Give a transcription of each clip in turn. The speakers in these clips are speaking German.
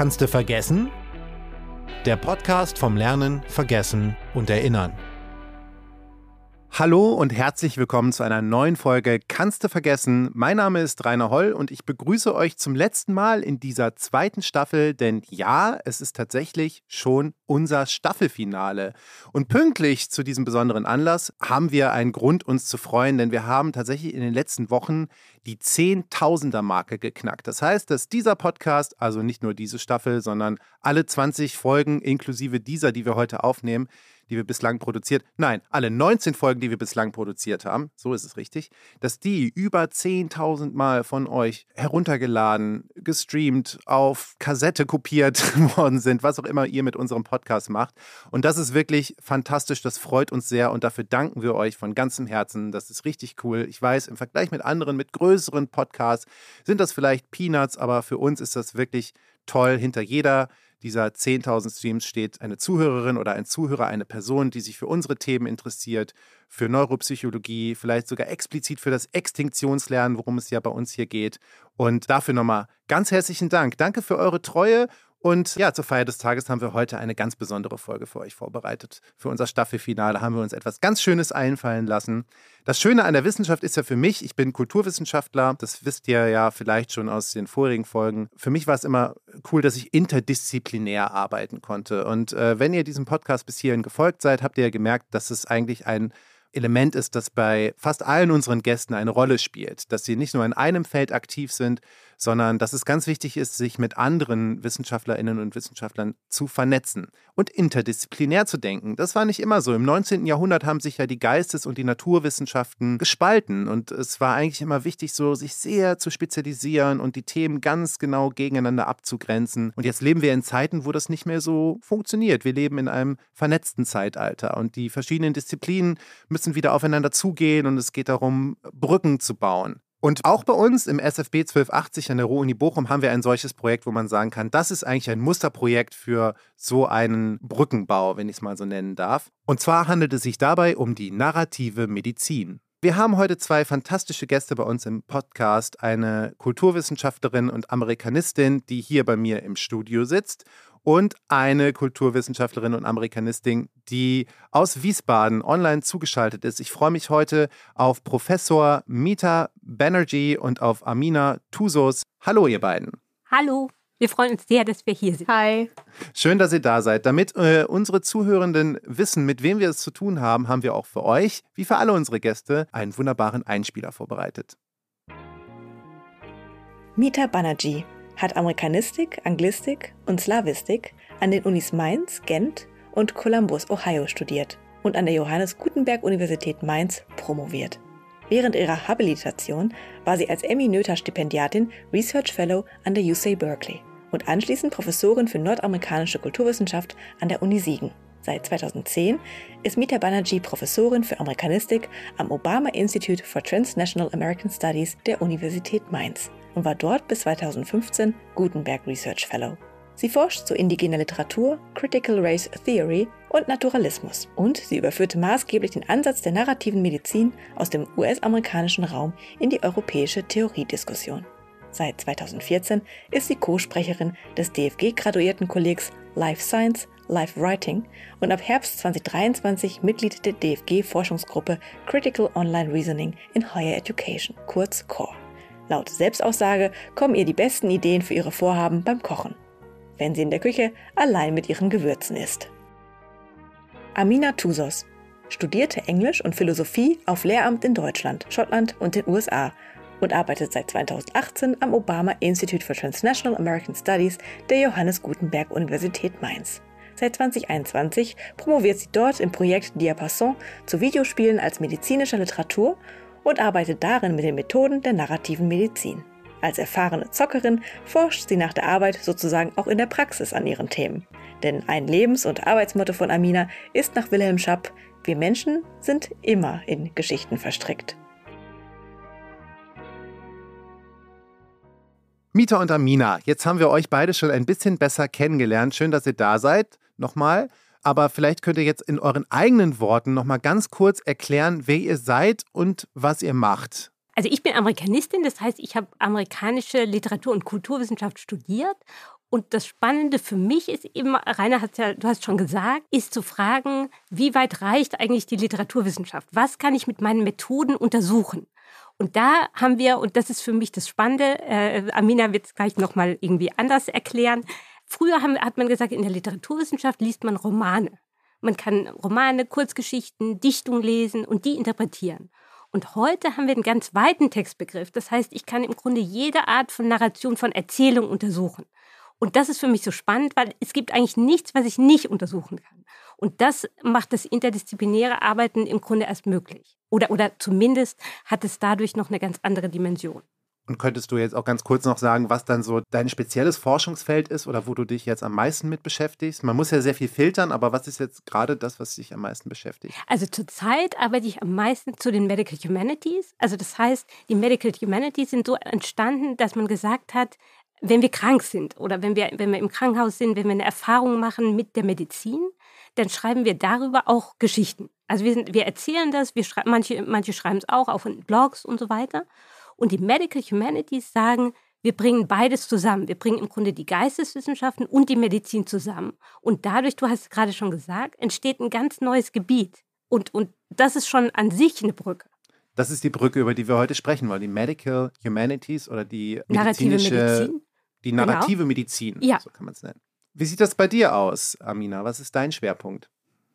Kannst du vergessen? Der Podcast vom Lernen, Vergessen und Erinnern. Hallo und herzlich willkommen zu einer neuen Folge Kannst du vergessen? Mein Name ist Rainer Holl und ich begrüße euch zum letzten Mal in dieser zweiten Staffel, denn ja, es ist tatsächlich schon unser Staffelfinale. Und pünktlich zu diesem besonderen Anlass haben wir einen Grund, uns zu freuen, denn wir haben tatsächlich in den letzten Wochen die Zehntausender-Marke geknackt. Das heißt, dass dieser Podcast, also nicht nur diese Staffel, sondern alle 20 Folgen inklusive dieser, die wir heute aufnehmen, die wir bislang produziert, nein, alle 19 Folgen, die wir bislang produziert haben, so ist es richtig, dass die über 10.000 Mal von euch heruntergeladen, gestreamt, auf Kassette kopiert worden sind, was auch immer ihr mit unserem Podcast macht. Und das ist wirklich fantastisch, das freut uns sehr und dafür danken wir euch von ganzem Herzen. Das ist richtig cool. Ich weiß, im Vergleich mit anderen, mit größeren Podcasts sind das vielleicht Peanuts, aber für uns ist das wirklich toll. Hinter jeder dieser 10.000 Streams steht eine Zuhörerin oder ein Zuhörer, eine Person, die sich für unsere Themen interessiert, für Neuropsychologie, vielleicht sogar explizit für das Extinktionslernen, worum es ja bei uns hier geht. Und dafür nochmal ganz herzlichen Dank. Danke für eure Treue und ja, zur Feier des Tages haben wir heute eine ganz besondere Folge für euch vorbereitet. Für unser Staffelfinale haben wir uns etwas ganz Schönes einfallen lassen. Das Schöne an der Wissenschaft ist ja für mich, ich bin Kulturwissenschaftler, das wisst ihr ja vielleicht schon aus den vorigen Folgen. Für mich war es immer cool, dass ich interdisziplinär arbeiten konnte. Und äh, wenn ihr diesem Podcast bis hierhin gefolgt seid, habt ihr ja gemerkt, dass es eigentlich ein Element ist, das bei fast allen unseren Gästen eine Rolle spielt, dass sie nicht nur in einem Feld aktiv sind, sondern dass es ganz wichtig ist, sich mit anderen Wissenschaftlerinnen und Wissenschaftlern zu vernetzen und interdisziplinär zu denken. Das war nicht immer so. Im 19. Jahrhundert haben sich ja die Geistes- und die Naturwissenschaften gespalten und es war eigentlich immer wichtig, so sich sehr zu spezialisieren und die Themen ganz genau gegeneinander abzugrenzen. Und jetzt leben wir in Zeiten, wo das nicht mehr so funktioniert. Wir leben in einem vernetzten Zeitalter und die verschiedenen Disziplinen müssen wieder aufeinander zugehen und es geht darum, Brücken zu bauen. Und auch bei uns im SFB 1280 an der Ruhr-Uni Bochum haben wir ein solches Projekt, wo man sagen kann, das ist eigentlich ein Musterprojekt für so einen Brückenbau, wenn ich es mal so nennen darf. Und zwar handelt es sich dabei um die narrative Medizin. Wir haben heute zwei fantastische Gäste bei uns im Podcast. Eine Kulturwissenschaftlerin und Amerikanistin, die hier bei mir im Studio sitzt und eine Kulturwissenschaftlerin und Amerikanistin, die aus Wiesbaden online zugeschaltet ist. Ich freue mich heute auf Professor Mita Banerjee und auf Amina Tusos. Hallo, ihr beiden. Hallo. Wir freuen uns sehr, dass wir hier sind. Hi. Schön, dass ihr da seid. Damit äh, unsere Zuhörenden wissen, mit wem wir es zu tun haben, haben wir auch für euch, wie für alle unsere Gäste, einen wunderbaren Einspieler vorbereitet. Mita Banerjee hat Amerikanistik, Anglistik und Slawistik an den Unis Mainz, Gent und Columbus, Ohio studiert und an der Johannes Gutenberg Universität Mainz promoviert. Während ihrer Habilitation war sie als Emmy Noether Stipendiatin Research Fellow an der UC Berkeley und anschließend Professorin für nordamerikanische Kulturwissenschaft an der Uni Siegen. Seit 2010 ist Mita Banerjee Professorin für Amerikanistik am Obama Institute for Transnational American Studies der Universität Mainz und war dort bis 2015 Gutenberg Research Fellow. Sie forscht zu indigener Literatur, Critical Race Theory und Naturalismus und sie überführte maßgeblich den Ansatz der narrativen Medizin aus dem US-amerikanischen Raum in die europäische Theoriediskussion. Seit 2014 ist sie Co-Sprecherin des DFG-Graduiertenkollegs Life Science, Life Writing und ab Herbst 2023 Mitglied der DFG-Forschungsgruppe Critical Online Reasoning in Higher Education, kurz CORE. Laut Selbstaussage kommen ihr die besten Ideen für ihre Vorhaben beim Kochen, wenn sie in der Küche allein mit ihren Gewürzen ist. Amina Tusos studierte Englisch und Philosophie auf Lehramt in Deutschland, Schottland und den USA und arbeitet seit 2018 am Obama Institute for Transnational American Studies der Johannes Gutenberg Universität Mainz. Seit 2021 promoviert sie dort im Projekt Diapason zu Videospielen als medizinischer Literatur und arbeitet darin mit den Methoden der narrativen Medizin. Als erfahrene Zockerin forscht sie nach der Arbeit sozusagen auch in der Praxis an ihren Themen. Denn ein Lebens- und Arbeitsmotto von Amina ist nach Wilhelm Schapp, wir Menschen sind immer in Geschichten verstrickt. Mieter und Amina, jetzt haben wir euch beide schon ein bisschen besser kennengelernt. Schön, dass ihr da seid. Nochmal aber vielleicht könnt ihr jetzt in euren eigenen Worten noch mal ganz kurz erklären, wer ihr seid und was ihr macht. Also ich bin Amerikanistin, das heißt, ich habe amerikanische Literatur- und Kulturwissenschaft studiert Und das Spannende für mich ist eben, Rainer hat ja, du hast schon gesagt, ist zu fragen, wie weit reicht eigentlich die Literaturwissenschaft? Was kann ich mit meinen Methoden untersuchen? Und da haben wir, und das ist für mich das Spannende, äh, Amina wird es gleich nochmal irgendwie anders erklären. Früher haben, hat man gesagt, in der Literaturwissenschaft liest man Romane. Man kann Romane, Kurzgeschichten, Dichtung lesen und die interpretieren. Und heute haben wir einen ganz weiten Textbegriff. Das heißt, ich kann im Grunde jede Art von Narration, von Erzählung untersuchen. Und das ist für mich so spannend, weil es gibt eigentlich nichts, was ich nicht untersuchen kann. Und das macht das interdisziplinäre Arbeiten im Grunde erst möglich. Oder, oder zumindest hat es dadurch noch eine ganz andere Dimension. Und könntest du jetzt auch ganz kurz noch sagen, was dann so dein spezielles Forschungsfeld ist oder wo du dich jetzt am meisten mit beschäftigst? Man muss ja sehr viel filtern, aber was ist jetzt gerade das, was dich am meisten beschäftigt? Also zurzeit arbeite ich am meisten zu den Medical Humanities. Also das heißt, die Medical Humanities sind so entstanden, dass man gesagt hat, wenn wir krank sind oder wenn wir, wenn wir im Krankenhaus sind, wenn wir eine Erfahrung machen mit der Medizin, dann schreiben wir darüber auch Geschichten. Also wir, sind, wir erzählen das, wir manche, manche schreiben es auch auf Blogs und so weiter. Und die Medical Humanities sagen, wir bringen beides zusammen. Wir bringen im Grunde die Geisteswissenschaften und die Medizin zusammen. Und dadurch, du hast es gerade schon gesagt, entsteht ein ganz neues Gebiet. Und, und das ist schon an sich eine Brücke. Das ist die Brücke, über die wir heute sprechen wollen. Die Medical Humanities oder die narrative Medizin. Die narrative genau. Medizin, ja. so kann man es nennen. Wie sieht das bei dir aus, Amina? Was ist dein Schwerpunkt?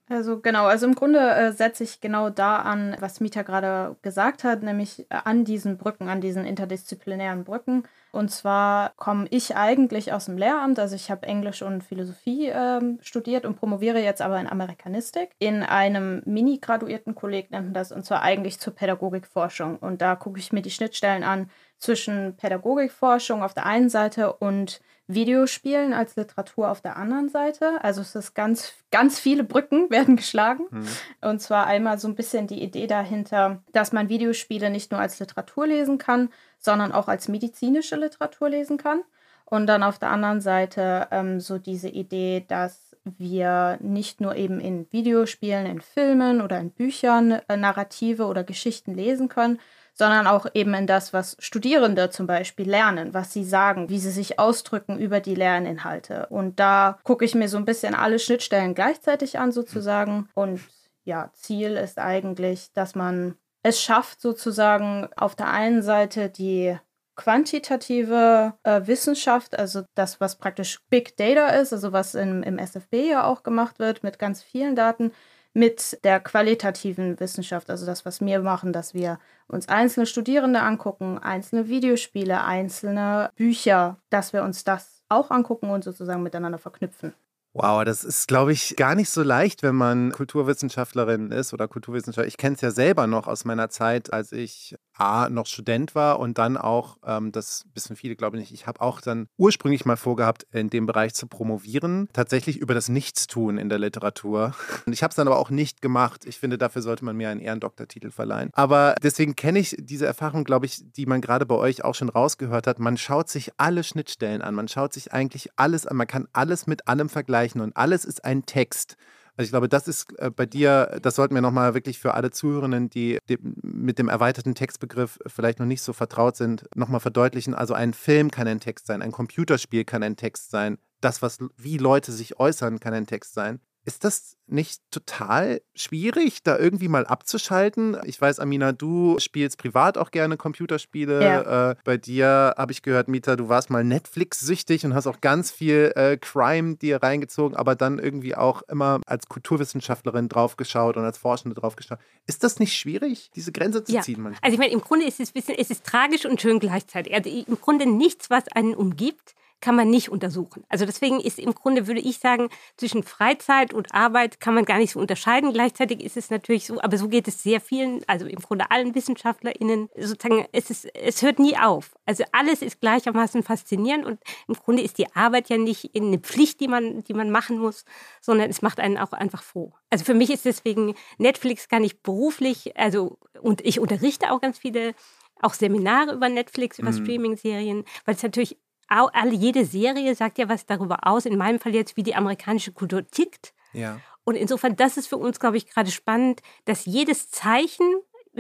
Also genau, also im Grunde äh, setze ich genau da an, was Mita gerade gesagt hat, nämlich äh, an diesen Brücken, an diesen interdisziplinären Brücken. Und zwar komme ich eigentlich aus dem Lehramt, also ich habe Englisch und Philosophie ähm, studiert und promoviere jetzt aber in Amerikanistik. In einem mini-graduierten Kolleg nennt man das, und zwar eigentlich zur Pädagogikforschung. Und da gucke ich mir die Schnittstellen an zwischen Pädagogikforschung auf der einen Seite und Videospielen als Literatur auf der anderen Seite. Also es ist ganz, ganz viele Brücken werden geschlagen. Mhm. Und zwar einmal so ein bisschen die Idee dahinter, dass man Videospiele nicht nur als Literatur lesen kann, sondern auch als medizinische Literatur lesen kann. Und dann auf der anderen Seite ähm, so diese Idee, dass wir nicht nur eben in Videospielen, in Filmen oder in Büchern äh, Narrative oder Geschichten lesen können, sondern auch eben in das, was Studierende zum Beispiel lernen, was sie sagen, wie sie sich ausdrücken über die Lerninhalte. Und da gucke ich mir so ein bisschen alle Schnittstellen gleichzeitig an sozusagen. Und ja, Ziel ist eigentlich, dass man es schafft, sozusagen auf der einen Seite die quantitative äh, Wissenschaft, also das, was praktisch Big Data ist, also was im, im SFB ja auch gemacht wird mit ganz vielen Daten, mit der qualitativen Wissenschaft, also das, was wir machen, dass wir uns einzelne Studierende angucken, einzelne Videospiele, einzelne Bücher, dass wir uns das auch angucken und sozusagen miteinander verknüpfen. Wow, das ist, glaube ich, gar nicht so leicht, wenn man Kulturwissenschaftlerin ist oder Kulturwissenschaftler. Ich kenne es ja selber noch aus meiner Zeit, als ich A, noch Student war und dann auch, ähm, das wissen viele, glaube ich nicht, ich habe auch dann ursprünglich mal vorgehabt, in dem Bereich zu promovieren, tatsächlich über das Nichtstun in der Literatur. Und ich habe es dann aber auch nicht gemacht. Ich finde, dafür sollte man mir einen Ehrendoktortitel verleihen. Aber deswegen kenne ich diese Erfahrung, glaube ich, die man gerade bei euch auch schon rausgehört hat. Man schaut sich alle Schnittstellen an, man schaut sich eigentlich alles an, man kann alles mit allem vergleichen und alles ist ein Text. Also ich glaube, das ist äh, bei dir, das sollten wir nochmal wirklich für alle Zuhörenden, die, die, mit dem erweiterten Textbegriff vielleicht noch nicht so vertraut sind, nochmal verdeutlichen. Also ein Film kann ein Text sein, ein Computerspiel kann ein Text sein, das, was wie Leute sich äußern, kann ein Text sein. Ist das nicht total schwierig, da irgendwie mal abzuschalten? Ich weiß, Amina, du spielst privat auch gerne Computerspiele. Ja. Äh, bei dir habe ich gehört, Mita, du warst mal Netflix-süchtig und hast auch ganz viel äh, Crime dir reingezogen, aber dann irgendwie auch immer als Kulturwissenschaftlerin draufgeschaut und als Forschende draufgeschaut. Ist das nicht schwierig, diese Grenze zu ja. ziehen manchmal? Also ich meine, im Grunde ist es, bisschen, es ist tragisch und schön gleichzeitig. Also im Grunde nichts, was einen umgibt, kann man nicht untersuchen. Also deswegen ist im Grunde, würde ich sagen, zwischen Freizeit und Arbeit kann man gar nicht so unterscheiden. Gleichzeitig ist es natürlich so, aber so geht es sehr vielen, also im Grunde allen WissenschaftlerInnen, sozusagen, es, ist, es hört nie auf. Also alles ist gleichermaßen faszinierend und im Grunde ist die Arbeit ja nicht eine Pflicht, die man, die man machen muss, sondern es macht einen auch einfach froh. Also für mich ist deswegen Netflix gar nicht beruflich, also und ich unterrichte auch ganz viele auch Seminare über Netflix, über mhm. Streaming-Serien, weil es natürlich alle, jede Serie sagt ja was darüber aus, in meinem Fall jetzt, wie die amerikanische Kultur tickt. Ja. Und insofern, das ist für uns, glaube ich, gerade spannend, dass jedes Zeichen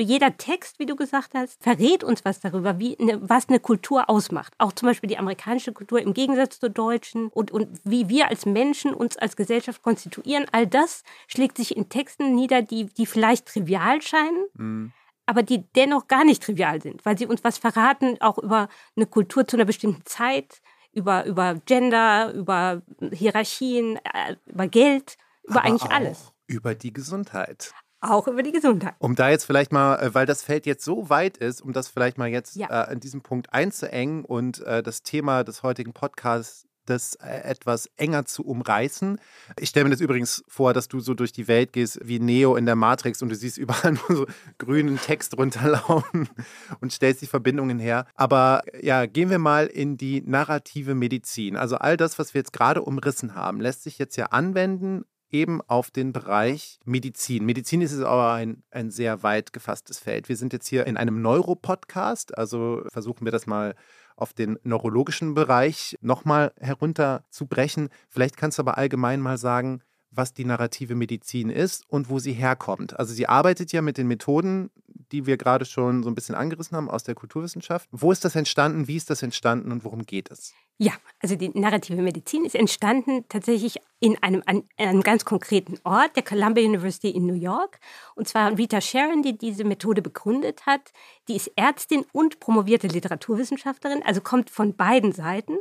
jeder Text, wie du gesagt hast, verrät uns was darüber, wie eine, was eine Kultur ausmacht. Auch zum Beispiel die amerikanische Kultur im Gegensatz zur deutschen und, und wie wir als Menschen uns als Gesellschaft konstituieren. All das schlägt sich in Texten nieder, die, die vielleicht trivial scheinen. Mhm aber die dennoch gar nicht trivial sind, weil sie uns was verraten, auch über eine Kultur zu einer bestimmten Zeit, über, über Gender, über Hierarchien, äh, über Geld, über aber eigentlich alles. Über die Gesundheit. Auch über die Gesundheit. Um da jetzt vielleicht mal, äh, weil das Feld jetzt so weit ist, um das vielleicht mal jetzt ja. äh, an diesem Punkt einzuengen und äh, das Thema des heutigen Podcasts das äh, etwas enger zu umreißen. Ich stelle mir das übrigens vor, dass du so durch die Welt gehst wie Neo in der Matrix und du siehst überall nur so grünen Text runterlaufen und stellst die Verbindungen her. Aber ja, gehen wir mal in die narrative Medizin. Also all das, was wir jetzt gerade umrissen haben, lässt sich jetzt ja anwenden eben auf den Bereich Medizin. Medizin ist aber ein, ein sehr weit gefasstes Feld. Wir sind jetzt hier in einem Neuropodcast, also versuchen wir das mal auf den neurologischen Bereich nochmal herunterzubrechen. Vielleicht kannst du aber allgemein mal sagen, was die narrative Medizin ist und wo sie herkommt. Also sie arbeitet ja mit den Methoden, die wir gerade schon so ein bisschen angerissen haben aus der Kulturwissenschaft. Wo ist das entstanden? Wie ist das entstanden und worum geht es? Ja, also die narrative Medizin ist entstanden tatsächlich in einem, an einem ganz konkreten Ort, der Columbia University in New York. Und zwar Rita Sharon, die diese Methode begründet hat. Die ist Ärztin und promovierte Literaturwissenschaftlerin, also kommt von beiden Seiten.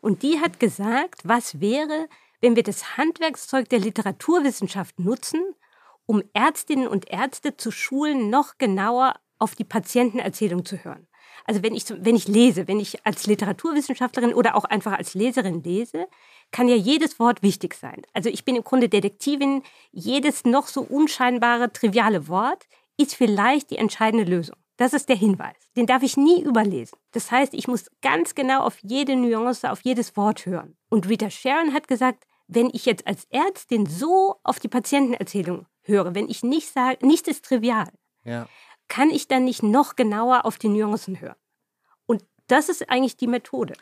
Und die hat gesagt, was wäre, wenn wir das Handwerkszeug der Literaturwissenschaft nutzen, um Ärztinnen und Ärzte zu schulen, noch genauer auf die Patientenerzählung zu hören. Also wenn ich, wenn ich lese, wenn ich als Literaturwissenschaftlerin oder auch einfach als Leserin lese, kann ja jedes Wort wichtig sein. Also ich bin im Grunde Detektivin. Jedes noch so unscheinbare, triviale Wort ist vielleicht die entscheidende Lösung. Das ist der Hinweis. Den darf ich nie überlesen. Das heißt, ich muss ganz genau auf jede Nuance, auf jedes Wort hören. Und Rita Sharon hat gesagt, wenn ich jetzt als Ärztin so auf die Patientenerzählung höre, wenn ich nicht sage, nichts ist trivial, ja. Kann ich dann nicht noch genauer auf die Nuancen hören. Und das ist eigentlich die Methode.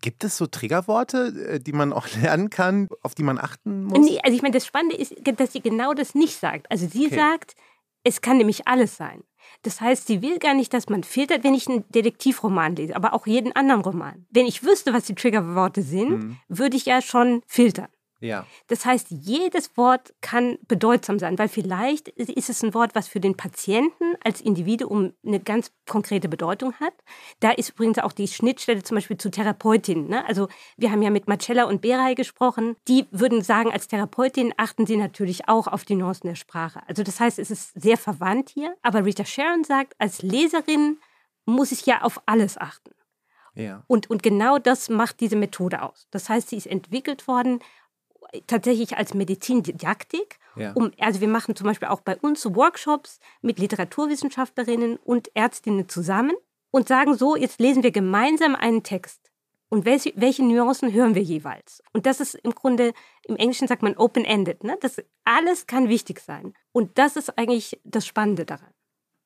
Gibt es so Triggerworte, äh, die man auch lernen kann, auf die man achten muss? Nee, also ich meine, das Spannende ist, dass sie genau das nicht sagt. Also sie okay. sagt, es kann nämlich alles sein. Das heißt, sie will gar nicht, dass man filtert, wenn ich einen Detektivroman lese, aber auch jeden anderen Roman. Wenn ich wüsste, was die Triggerworte sind, mhm. würde ich ja schon filtern. Ja. Das heißt, jedes Wort kann bedeutsam sein, weil vielleicht ist es ein Wort, was für den Patienten als Individuum eine ganz konkrete Bedeutung hat. Da ist übrigens auch die Schnittstelle zum Beispiel zu Therapeutinnen. Ne? Also wir haben ja mit Marcella und Beray gesprochen. Die würden sagen, als Therapeutin achten sie natürlich auch auf die Nuancen der Sprache. Also das heißt, es ist sehr verwandt hier. Aber Rita Sharon sagt, als Leserin muss ich ja auf alles achten. Ja. Und, und genau das macht diese Methode aus. Das heißt, sie ist entwickelt worden tatsächlich als Medizindidaktik. Ja. Um, also wir machen zum Beispiel auch bei uns Workshops mit Literaturwissenschaftlerinnen und Ärztinnen zusammen und sagen so, jetzt lesen wir gemeinsam einen Text. Und welche, welche Nuancen hören wir jeweils? Und das ist im Grunde, im Englischen sagt man open-ended. Ne? Das alles kann wichtig sein. Und das ist eigentlich das Spannende daran.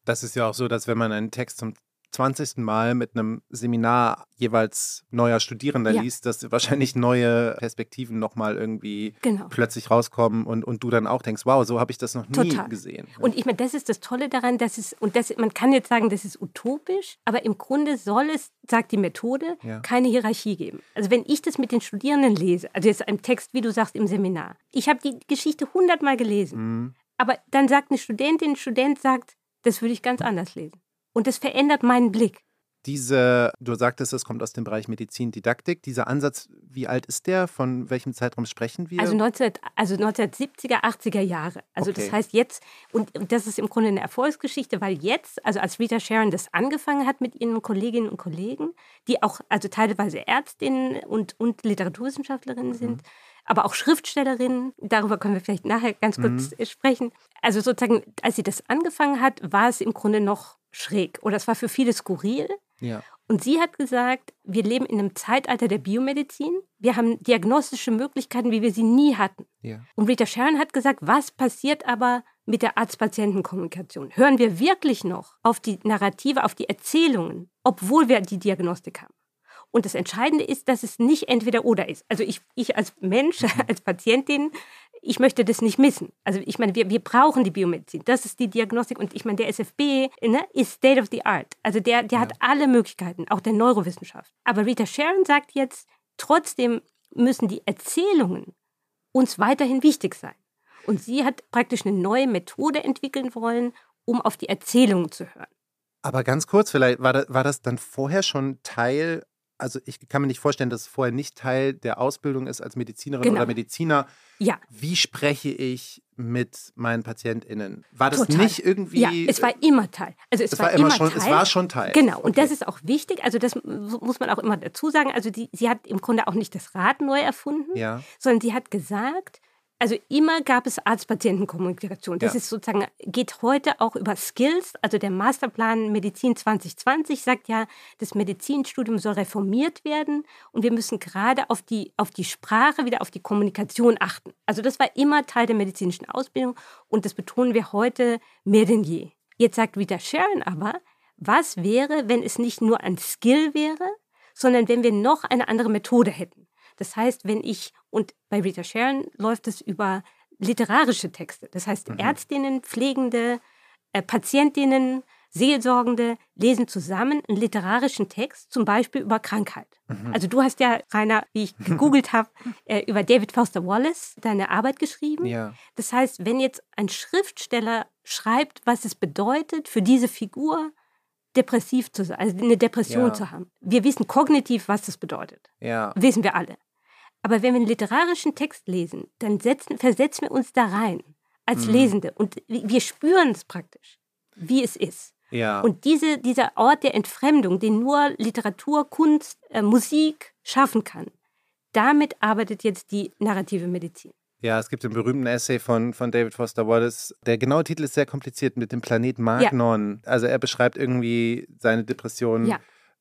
Das ist ja auch so, dass wenn man einen Text zum 20. Mal mit einem Seminar jeweils neuer Studierender ja. liest, dass wahrscheinlich neue Perspektiven nochmal irgendwie genau. plötzlich rauskommen und, und du dann auch denkst, wow, so habe ich das noch nie Total. gesehen. Und ich meine, das ist das Tolle daran, dass es, und das, man kann jetzt sagen, das ist utopisch, aber im Grunde soll es, sagt die Methode, ja. keine Hierarchie geben. Also wenn ich das mit den Studierenden lese, also jetzt ein Text, wie du sagst, im Seminar, ich habe die Geschichte hundertmal gelesen, mhm. aber dann sagt eine Studentin, ein Student sagt, das würde ich ganz anders lesen. Und es verändert meinen Blick. Diese, du sagtest, es kommt aus dem Bereich Medizindidaktik. Dieser Ansatz, wie alt ist der? Von welchem Zeitraum sprechen wir? Also, 19, also 1970er, 80er Jahre. Also okay. das heißt jetzt, und das ist im Grunde eine Erfolgsgeschichte, weil jetzt, also als Rita Sharon das angefangen hat mit ihren Kolleginnen und Kollegen, die auch also teilweise Ärztinnen und, und Literaturwissenschaftlerinnen mhm. sind, aber auch Schriftstellerinnen, darüber können wir vielleicht nachher ganz kurz mhm. sprechen. Also sozusagen, als sie das angefangen hat, war es im Grunde noch schräg oder es war für viele skurril. Ja. Und sie hat gesagt, wir leben in einem Zeitalter der Biomedizin. Wir haben diagnostische Möglichkeiten, wie wir sie nie hatten. Ja. Und Rita Sharon hat gesagt, was passiert aber mit der Arzt-Patienten-Kommunikation? Hören wir wirklich noch auf die Narrative, auf die Erzählungen, obwohl wir die Diagnostik haben? Und das Entscheidende ist, dass es nicht entweder oder ist. Also ich, ich als Mensch, mhm. als Patientin ich möchte das nicht missen. Also ich meine, wir, wir brauchen die Biomedizin. Das ist die Diagnostik. Und ich meine, der SFB ne, ist State of the Art. Also der, der ja. hat alle Möglichkeiten, auch der Neurowissenschaft. Aber Rita Sharon sagt jetzt, trotzdem müssen die Erzählungen uns weiterhin wichtig sein. Und sie hat praktisch eine neue Methode entwickeln wollen, um auf die Erzählungen zu hören. Aber ganz kurz, vielleicht war das, war das dann vorher schon Teil, also ich kann mir nicht vorstellen, dass es vorher nicht Teil der Ausbildung ist als Medizinerin genau. oder Mediziner. Ja. Wie spreche ich mit meinen PatientInnen? War das Total. nicht irgendwie. Ja, es war immer Teil. Also es, es war, war, immer schon, Teil. Es war schon Teil. Genau, und okay. das ist auch wichtig. Also das muss man auch immer dazu sagen. Also die, sie hat im Grunde auch nicht das Rad neu erfunden, ja. sondern sie hat gesagt, also immer gab es Arzt-Patienten-Kommunikation. Das ja. ist sozusagen, geht heute auch über Skills. Also der Masterplan Medizin 2020 sagt ja, das Medizinstudium soll reformiert werden und wir müssen gerade auf die, auf die Sprache, wieder auf die Kommunikation achten. Also das war immer Teil der medizinischen Ausbildung und das betonen wir heute mehr denn je. Jetzt sagt Rita Sharon aber, was wäre, wenn es nicht nur ein Skill wäre, sondern wenn wir noch eine andere Methode hätten? Das heißt, wenn ich, und bei Rita Sharon läuft es über literarische Texte. Das heißt, mhm. Ärztinnen, Pflegende, äh, Patientinnen, Seelsorgende lesen zusammen einen literarischen Text, zum Beispiel über Krankheit. Mhm. Also du hast ja, Rainer, wie ich gegoogelt habe, äh, über David Foster Wallace deine Arbeit geschrieben. Ja. Das heißt, wenn jetzt ein Schriftsteller schreibt, was es bedeutet für diese Figur, depressiv zu sein, also eine Depression ja. zu haben. Wir wissen kognitiv, was das bedeutet. Ja. Wissen wir alle. Aber wenn wir einen literarischen Text lesen, dann setzen, versetzen wir uns da rein als mhm. Lesende und wir spüren es praktisch, wie es ist. Ja. Und diese, dieser Ort der Entfremdung, den nur Literatur, Kunst, äh, Musik schaffen kann, damit arbeitet jetzt die narrative Medizin. Ja, es gibt den berühmten Essay von, von David Foster Wallace. Der genaue Titel ist sehr kompliziert mit dem Planeten Magnon. Ja. Also er beschreibt irgendwie seine Depression ja.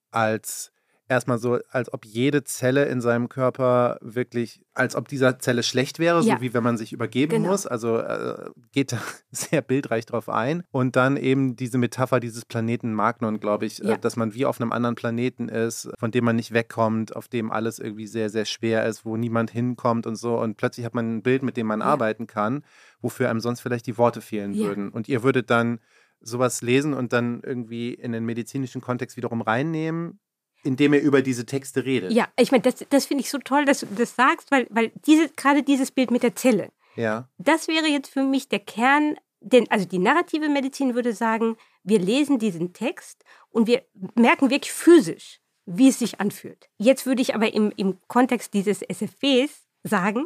als erstmal so, als ob jede Zelle in seinem Körper wirklich, als ob dieser Zelle schlecht wäre, ja. so wie wenn man sich übergeben genau. muss. Also äh, geht da sehr bildreich drauf ein. Und dann eben diese Metapher dieses Planeten Magnon, glaube ich, äh, ja. äh, dass man wie auf einem anderen Planeten ist, von dem man nicht wegkommt, auf dem alles irgendwie sehr, sehr schwer ist, wo niemand hinkommt und so. Und plötzlich hat man ein Bild, mit dem man ja. arbeiten kann, wofür einem sonst vielleicht die Worte fehlen würden. Und ihr würdet dann sowas lesen und dann irgendwie in den medizinischen Kontext wiederum reinnehmen indem er über diese Texte redet. Ja, ich meine, das, das finde ich so toll, dass du das sagst, weil, weil diese, gerade dieses Bild mit der Zelle, ja. das wäre jetzt für mich der Kern, denn also die narrative Medizin würde sagen, wir lesen diesen Text und wir merken wirklich physisch, wie es sich anfühlt. Jetzt würde ich aber im, im Kontext dieses SFWs sagen,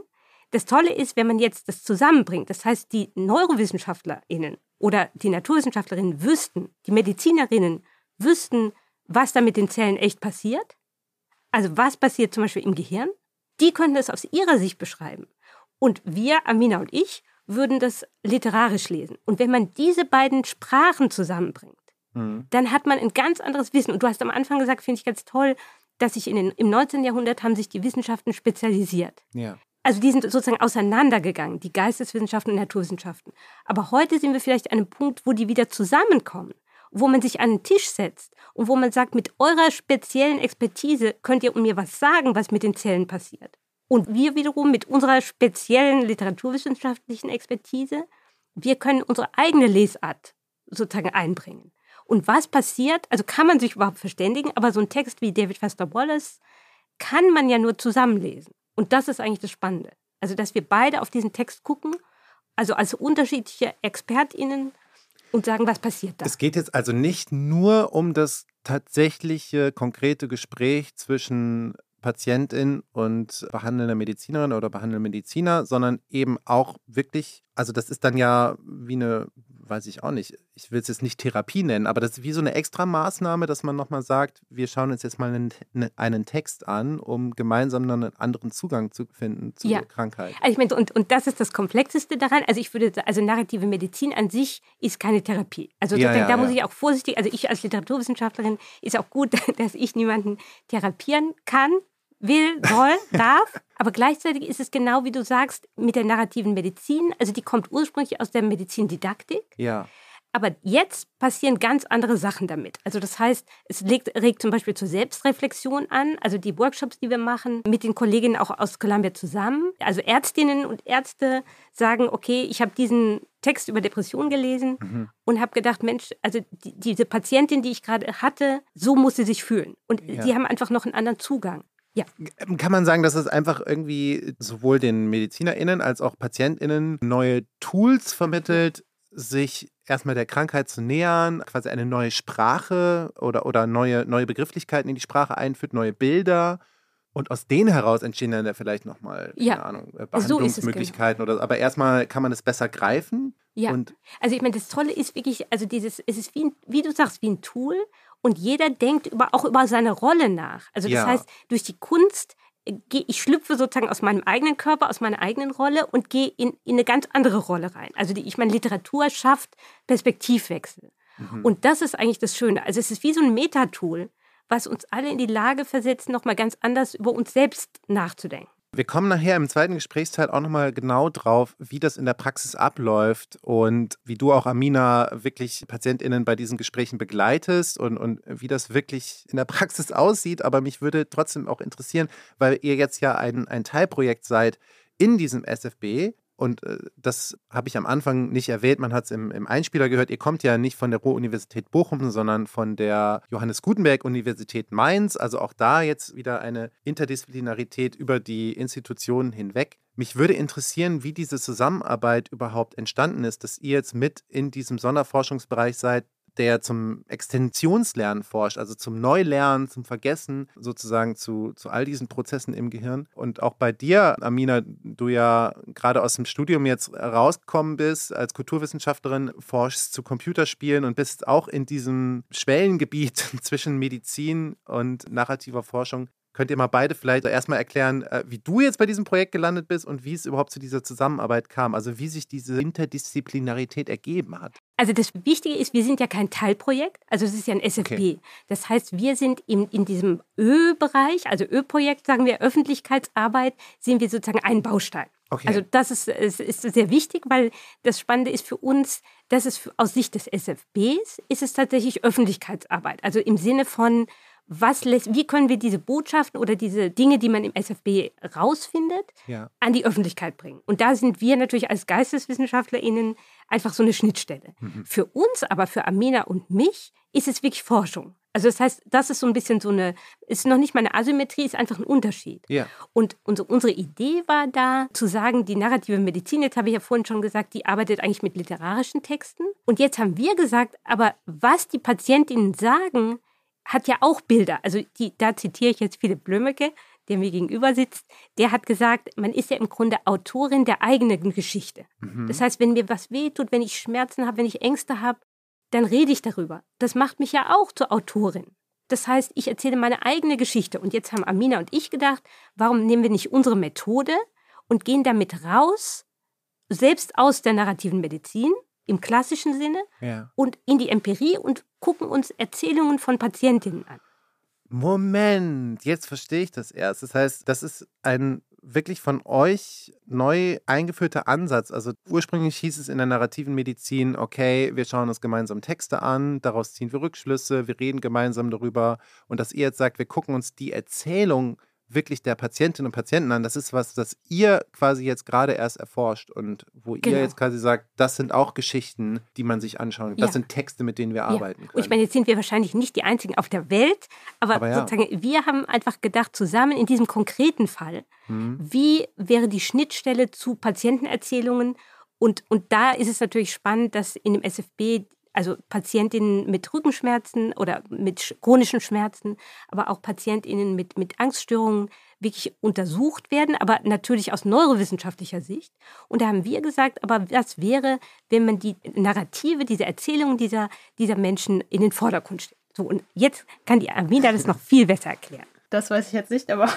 das Tolle ist, wenn man jetzt das zusammenbringt, das heißt, die NeurowissenschaftlerInnen oder die Naturwissenschaftlerinnen wüssten, die Medizinerinnen wüssten, was da mit den Zellen echt passiert, also was passiert zum Beispiel im Gehirn, die könnten das aus ihrer Sicht beschreiben. Und wir, Amina und ich, würden das literarisch lesen. Und wenn man diese beiden Sprachen zusammenbringt, mhm. dann hat man ein ganz anderes Wissen. Und du hast am Anfang gesagt, finde ich ganz toll, dass sich in den, im 19. Jahrhundert haben sich die Wissenschaften spezialisiert. Ja. Also die sind sozusagen auseinandergegangen, die Geisteswissenschaften und Naturwissenschaften. Aber heute sind wir vielleicht an einem Punkt, wo die wieder zusammenkommen wo man sich an den Tisch setzt und wo man sagt, mit eurer speziellen Expertise könnt ihr mir was sagen, was mit den Zellen passiert. Und wir wiederum mit unserer speziellen literaturwissenschaftlichen Expertise, wir können unsere eigene Lesart sozusagen einbringen. Und was passiert, also kann man sich überhaupt verständigen, aber so ein Text wie David Foster Wallace kann man ja nur zusammenlesen. Und das ist eigentlich das Spannende. Also, dass wir beide auf diesen Text gucken, also als unterschiedliche ExpertInnen und sagen, was passiert da. Es geht jetzt also nicht nur um das tatsächliche konkrete Gespräch zwischen Patientin und behandelnder Medizinerin oder behandelnder Mediziner, sondern eben auch wirklich, also das ist dann ja wie eine weiß ich auch nicht, ich will es jetzt nicht Therapie nennen, aber das ist wie so eine extra Maßnahme, dass man nochmal sagt, wir schauen uns jetzt mal einen, ne, einen Text an, um gemeinsam dann einen anderen Zugang zu finden zur ja. Krankheit. Also ich meine, und, und das ist das Komplexeste daran. Also ich würde, also narrative Medizin an sich ist keine Therapie. Also ja, ja, da muss ich auch vorsichtig, also ich als Literaturwissenschaftlerin ist auch gut, dass ich niemanden therapieren kann will, soll, darf. Aber gleichzeitig ist es genau wie du sagst mit der narrativen Medizin. Also die kommt ursprünglich aus der Medizindidaktik. Ja. Aber jetzt passieren ganz andere Sachen damit. Also das heißt, es legt, regt zum Beispiel zur Selbstreflexion an. Also die Workshops, die wir machen, mit den Kolleginnen auch aus Columbia zusammen. Also Ärztinnen und Ärzte sagen, okay, ich habe diesen Text über Depression gelesen mhm. und habe gedacht, Mensch, also die, diese Patientin, die ich gerade hatte, so muss sie sich fühlen. Und ja. die haben einfach noch einen anderen Zugang. Ja. Kann man sagen, dass es einfach irgendwie sowohl den MedizinerInnen als auch PatientInnen neue Tools vermittelt, sich erstmal der Krankheit zu nähern, quasi eine neue Sprache oder, oder neue, neue Begrifflichkeiten in die Sprache einführt, neue Bilder. Und aus denen heraus entstehen dann ja vielleicht nochmal, keine ja. Ahnung, Behandlungsmöglichkeiten so genau. oder aber erstmal kann man es besser greifen. Ja. Und also ich meine, das Tolle ist wirklich, also dieses, es ist wie, ein, wie du sagst, wie ein Tool und jeder denkt über, auch über seine Rolle nach. Also das ja. heißt, durch die Kunst ich schlüpfe sozusagen aus meinem eigenen Körper, aus meiner eigenen Rolle und gehe in, in eine ganz andere Rolle rein. Also die, ich meine, Literatur schafft Perspektivwechsel. Mhm. Und das ist eigentlich das Schöne. Also es ist wie so ein Metatool, was uns alle in die Lage versetzt, nochmal ganz anders über uns selbst nachzudenken. Wir kommen nachher im zweiten Gesprächsteil auch nochmal genau drauf, wie das in der Praxis abläuft und wie du auch, Amina, wirklich PatientInnen bei diesen Gesprächen begleitest und, und wie das wirklich in der Praxis aussieht. Aber mich würde trotzdem auch interessieren, weil ihr jetzt ja ein, ein Teilprojekt seid in diesem SFB, und äh, das habe ich am Anfang nicht erwähnt, man hat es im, im, Einspieler gehört, ihr kommt ja nicht von der Ruhr-Universität Bochum, sondern von der Johannes Gutenberg-Universität Mainz. Also auch da jetzt wieder eine Interdisziplinarität über die Institutionen hinweg. Mich würde interessieren, wie diese Zusammenarbeit überhaupt entstanden ist, dass ihr jetzt mit in diesem Sonderforschungsbereich seid, der zum Extensionslernen forscht, also zum Neulernen, zum Vergessen, sozusagen zu, zu all diesen Prozessen im Gehirn. Und auch bei dir, Amina, du ja gerade aus dem Studium jetzt rausgekommen bist, als Kulturwissenschaftlerin forschst zu Computerspielen und bist auch in diesem Schwellengebiet zwischen Medizin und narrativer Forschung Könnt ihr mal beide vielleicht erstmal erklären, äh, wie du jetzt bei diesem Projekt gelandet bist und wie es überhaupt zu dieser Zusammenarbeit kam? Also wie sich diese Interdisziplinarität ergeben hat? Also das Wichtige ist, wir sind ja kein Teilprojekt, also es ist ja ein SFB. Okay. Das heißt, wir sind in, in diesem Ö-Bereich, also Ö-Projekt, sagen wir, Öffentlichkeitsarbeit, sind wir sozusagen ein Baustein. Okay. Also das ist, ist, ist, sehr wichtig, weil das Spannende ist für uns, dass es aus Sicht des SFBs ist es tatsächlich Öffentlichkeitsarbeit. Also im Sinne von, was lässt, wie können wir diese Botschaften oder diese Dinge, die man im SFB rausfindet, ja. an die Öffentlichkeit bringen. Und da sind wir natürlich als GeisteswissenschaftlerInnen einfach so eine Schnittstelle. Mhm. Für uns, aber für Amina und mich, ist es wirklich Forschung. Also das heißt, das ist so ein bisschen so eine, ist noch nicht mal eine Asymmetrie, ist einfach ein Unterschied. Ja. Und unsere, unsere Idee war da, zu sagen, die narrative Medizin, jetzt habe ich ja vorhin schon gesagt, die arbeitet eigentlich mit literarischen Texten. Und jetzt haben wir gesagt, aber was die Patientinnen sagen, hat ja auch Bilder. Also die, da zitiere ich jetzt Philipp Blömecke, der mir gegenüber sitzt. Der hat gesagt, man ist ja im Grunde Autorin der eigenen Geschichte. Mhm. Das heißt, wenn mir was wehtut, wenn ich Schmerzen habe, wenn ich Ängste habe, dann rede ich darüber. Das macht mich ja auch zur Autorin. Das heißt, ich erzähle meine eigene Geschichte. Und jetzt haben Amina und ich gedacht, warum nehmen wir nicht unsere Methode und gehen damit raus, selbst aus der narrativen Medizin im klassischen Sinne ja. und in die Empirie und gucken uns Erzählungen von Patientinnen an. Moment, jetzt verstehe ich das erst. Das heißt, das ist ein wirklich von euch neu eingeführter Ansatz. Also ursprünglich hieß es in der narrativen Medizin, okay, wir schauen uns gemeinsam Texte an, daraus ziehen wir Rückschlüsse, wir reden gemeinsam darüber. Und dass ihr jetzt sagt, wir gucken uns die Erzählung wirklich der Patientinnen und Patienten an. Das ist was, das ihr quasi jetzt gerade erst erforscht und wo genau. ihr jetzt quasi sagt, das sind auch Geschichten, die man sich anschauen kann. Das ja. sind Texte, mit denen wir ja. arbeiten können. Und ich meine, jetzt sind wir wahrscheinlich nicht die Einzigen auf der Welt, aber, aber ja. sozusagen, wir haben einfach gedacht, zusammen in diesem konkreten Fall, mhm. wie wäre die Schnittstelle zu Patientenerzählungen und, und da ist es natürlich spannend, dass in dem SFB also Patientinnen mit Rückenschmerzen oder mit chronischen Schmerzen, aber auch Patientinnen mit, mit Angststörungen wirklich untersucht werden, aber natürlich aus neurowissenschaftlicher Sicht. Und da haben wir gesagt, aber was wäre, wenn man die Narrative, diese Erzählungen dieser, dieser Menschen in den Vordergrund stellt? So, und jetzt kann die Amina das noch viel besser erklären. Das weiß ich jetzt nicht, aber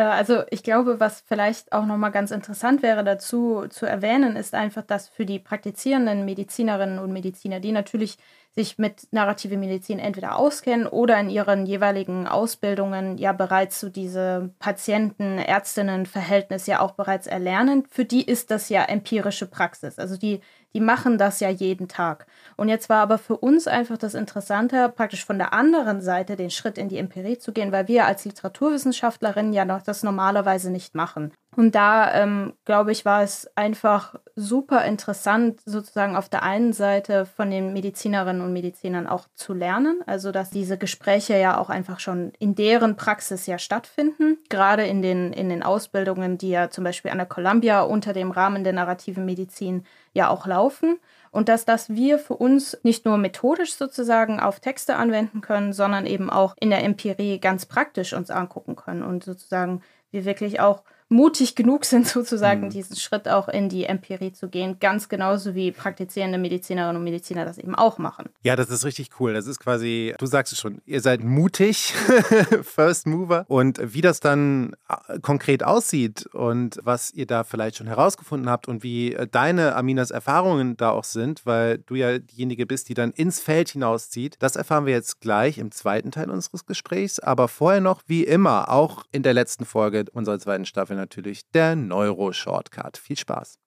also ich glaube, was vielleicht auch nochmal ganz interessant wäre dazu zu erwähnen, ist einfach, dass für die praktizierenden Medizinerinnen und Mediziner, die natürlich sich mit narrative Medizin entweder auskennen oder in ihren jeweiligen Ausbildungen ja bereits so diese Patienten-Ärztinnen-Verhältnis ja auch bereits erlernen, für die ist das ja empirische Praxis. Also die, die machen das ja jeden Tag. Und jetzt war aber für uns einfach das Interessante, praktisch von der anderen Seite den Schritt in die Empirie zu gehen, weil wir als Literaturwissenschaftlerinnen ja noch das normalerweise nicht machen. Und da, ähm, glaube ich, war es einfach super interessant, sozusagen auf der einen Seite von den Medizinerinnen und Medizinern auch zu lernen. Also, dass diese Gespräche ja auch einfach schon in deren Praxis ja stattfinden. Gerade in den, in den Ausbildungen, die ja zum Beispiel an der Columbia unter dem Rahmen der narrativen Medizin ja auch laufen. Und dass das wir für uns nicht nur methodisch sozusagen auf Texte anwenden können, sondern eben auch in der Empirie ganz praktisch uns angucken können und sozusagen wir wirklich auch mutig genug sind, sozusagen mhm. diesen Schritt auch in die Empirie zu gehen, ganz genauso wie praktizierende Medizinerinnen und Mediziner das eben auch machen. Ja, das ist richtig cool. Das ist quasi, du sagst es schon, ihr seid mutig, First Mover. Und wie das dann äh, konkret aussieht und was ihr da vielleicht schon herausgefunden habt und wie äh, deine Aminas Erfahrungen da auch sind, weil du ja diejenige bist, die dann ins Feld hinauszieht, das erfahren wir jetzt gleich im zweiten Teil unseres Gesprächs. Aber vorher noch, wie immer, auch in der letzten Folge unserer zweiten Staffel natürlich der Neuro-Shortcut. Viel Spaß.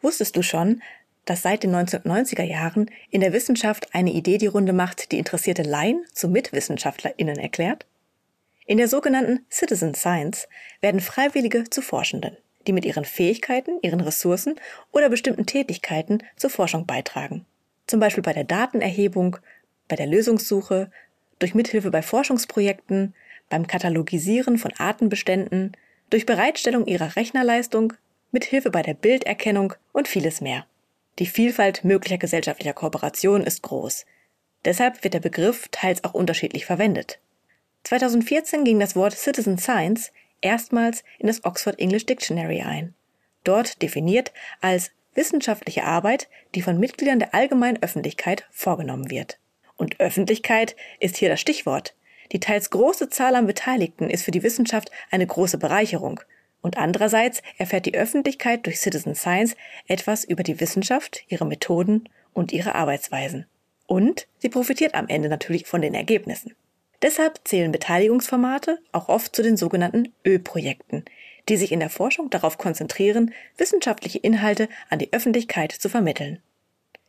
Wusstest du schon, dass seit den 1990er Jahren in der Wissenschaft eine Idee die Runde macht, die interessierte Laien zu MitwissenschaftlerInnen erklärt? In der sogenannten Citizen Science werden Freiwillige zu Forschenden, die mit ihren Fähigkeiten, ihren Ressourcen oder bestimmten Tätigkeiten zur Forschung beitragen. Zum Beispiel bei der Datenerhebung, bei der Lösungssuche, durch Mithilfe bei Forschungsprojekten, beim Katalogisieren von Artenbeständen, durch Bereitstellung ihrer Rechnerleistung, mit Hilfe bei der Bilderkennung und vieles mehr. Die Vielfalt möglicher gesellschaftlicher Kooperation ist groß. Deshalb wird der Begriff teils auch unterschiedlich verwendet. 2014 ging das Wort Citizen Science erstmals in das Oxford English Dictionary ein. Dort definiert als wissenschaftliche Arbeit, die von Mitgliedern der allgemeinen Öffentlichkeit vorgenommen wird. Und Öffentlichkeit ist hier das Stichwort, die teils große Zahl an Beteiligten ist für die Wissenschaft eine große Bereicherung. Und andererseits erfährt die Öffentlichkeit durch Citizen Science etwas über die Wissenschaft, ihre Methoden und ihre Arbeitsweisen. Und sie profitiert am Ende natürlich von den Ergebnissen. Deshalb zählen Beteiligungsformate auch oft zu den sogenannten Ö-Projekten, die sich in der Forschung darauf konzentrieren, wissenschaftliche Inhalte an die Öffentlichkeit zu vermitteln.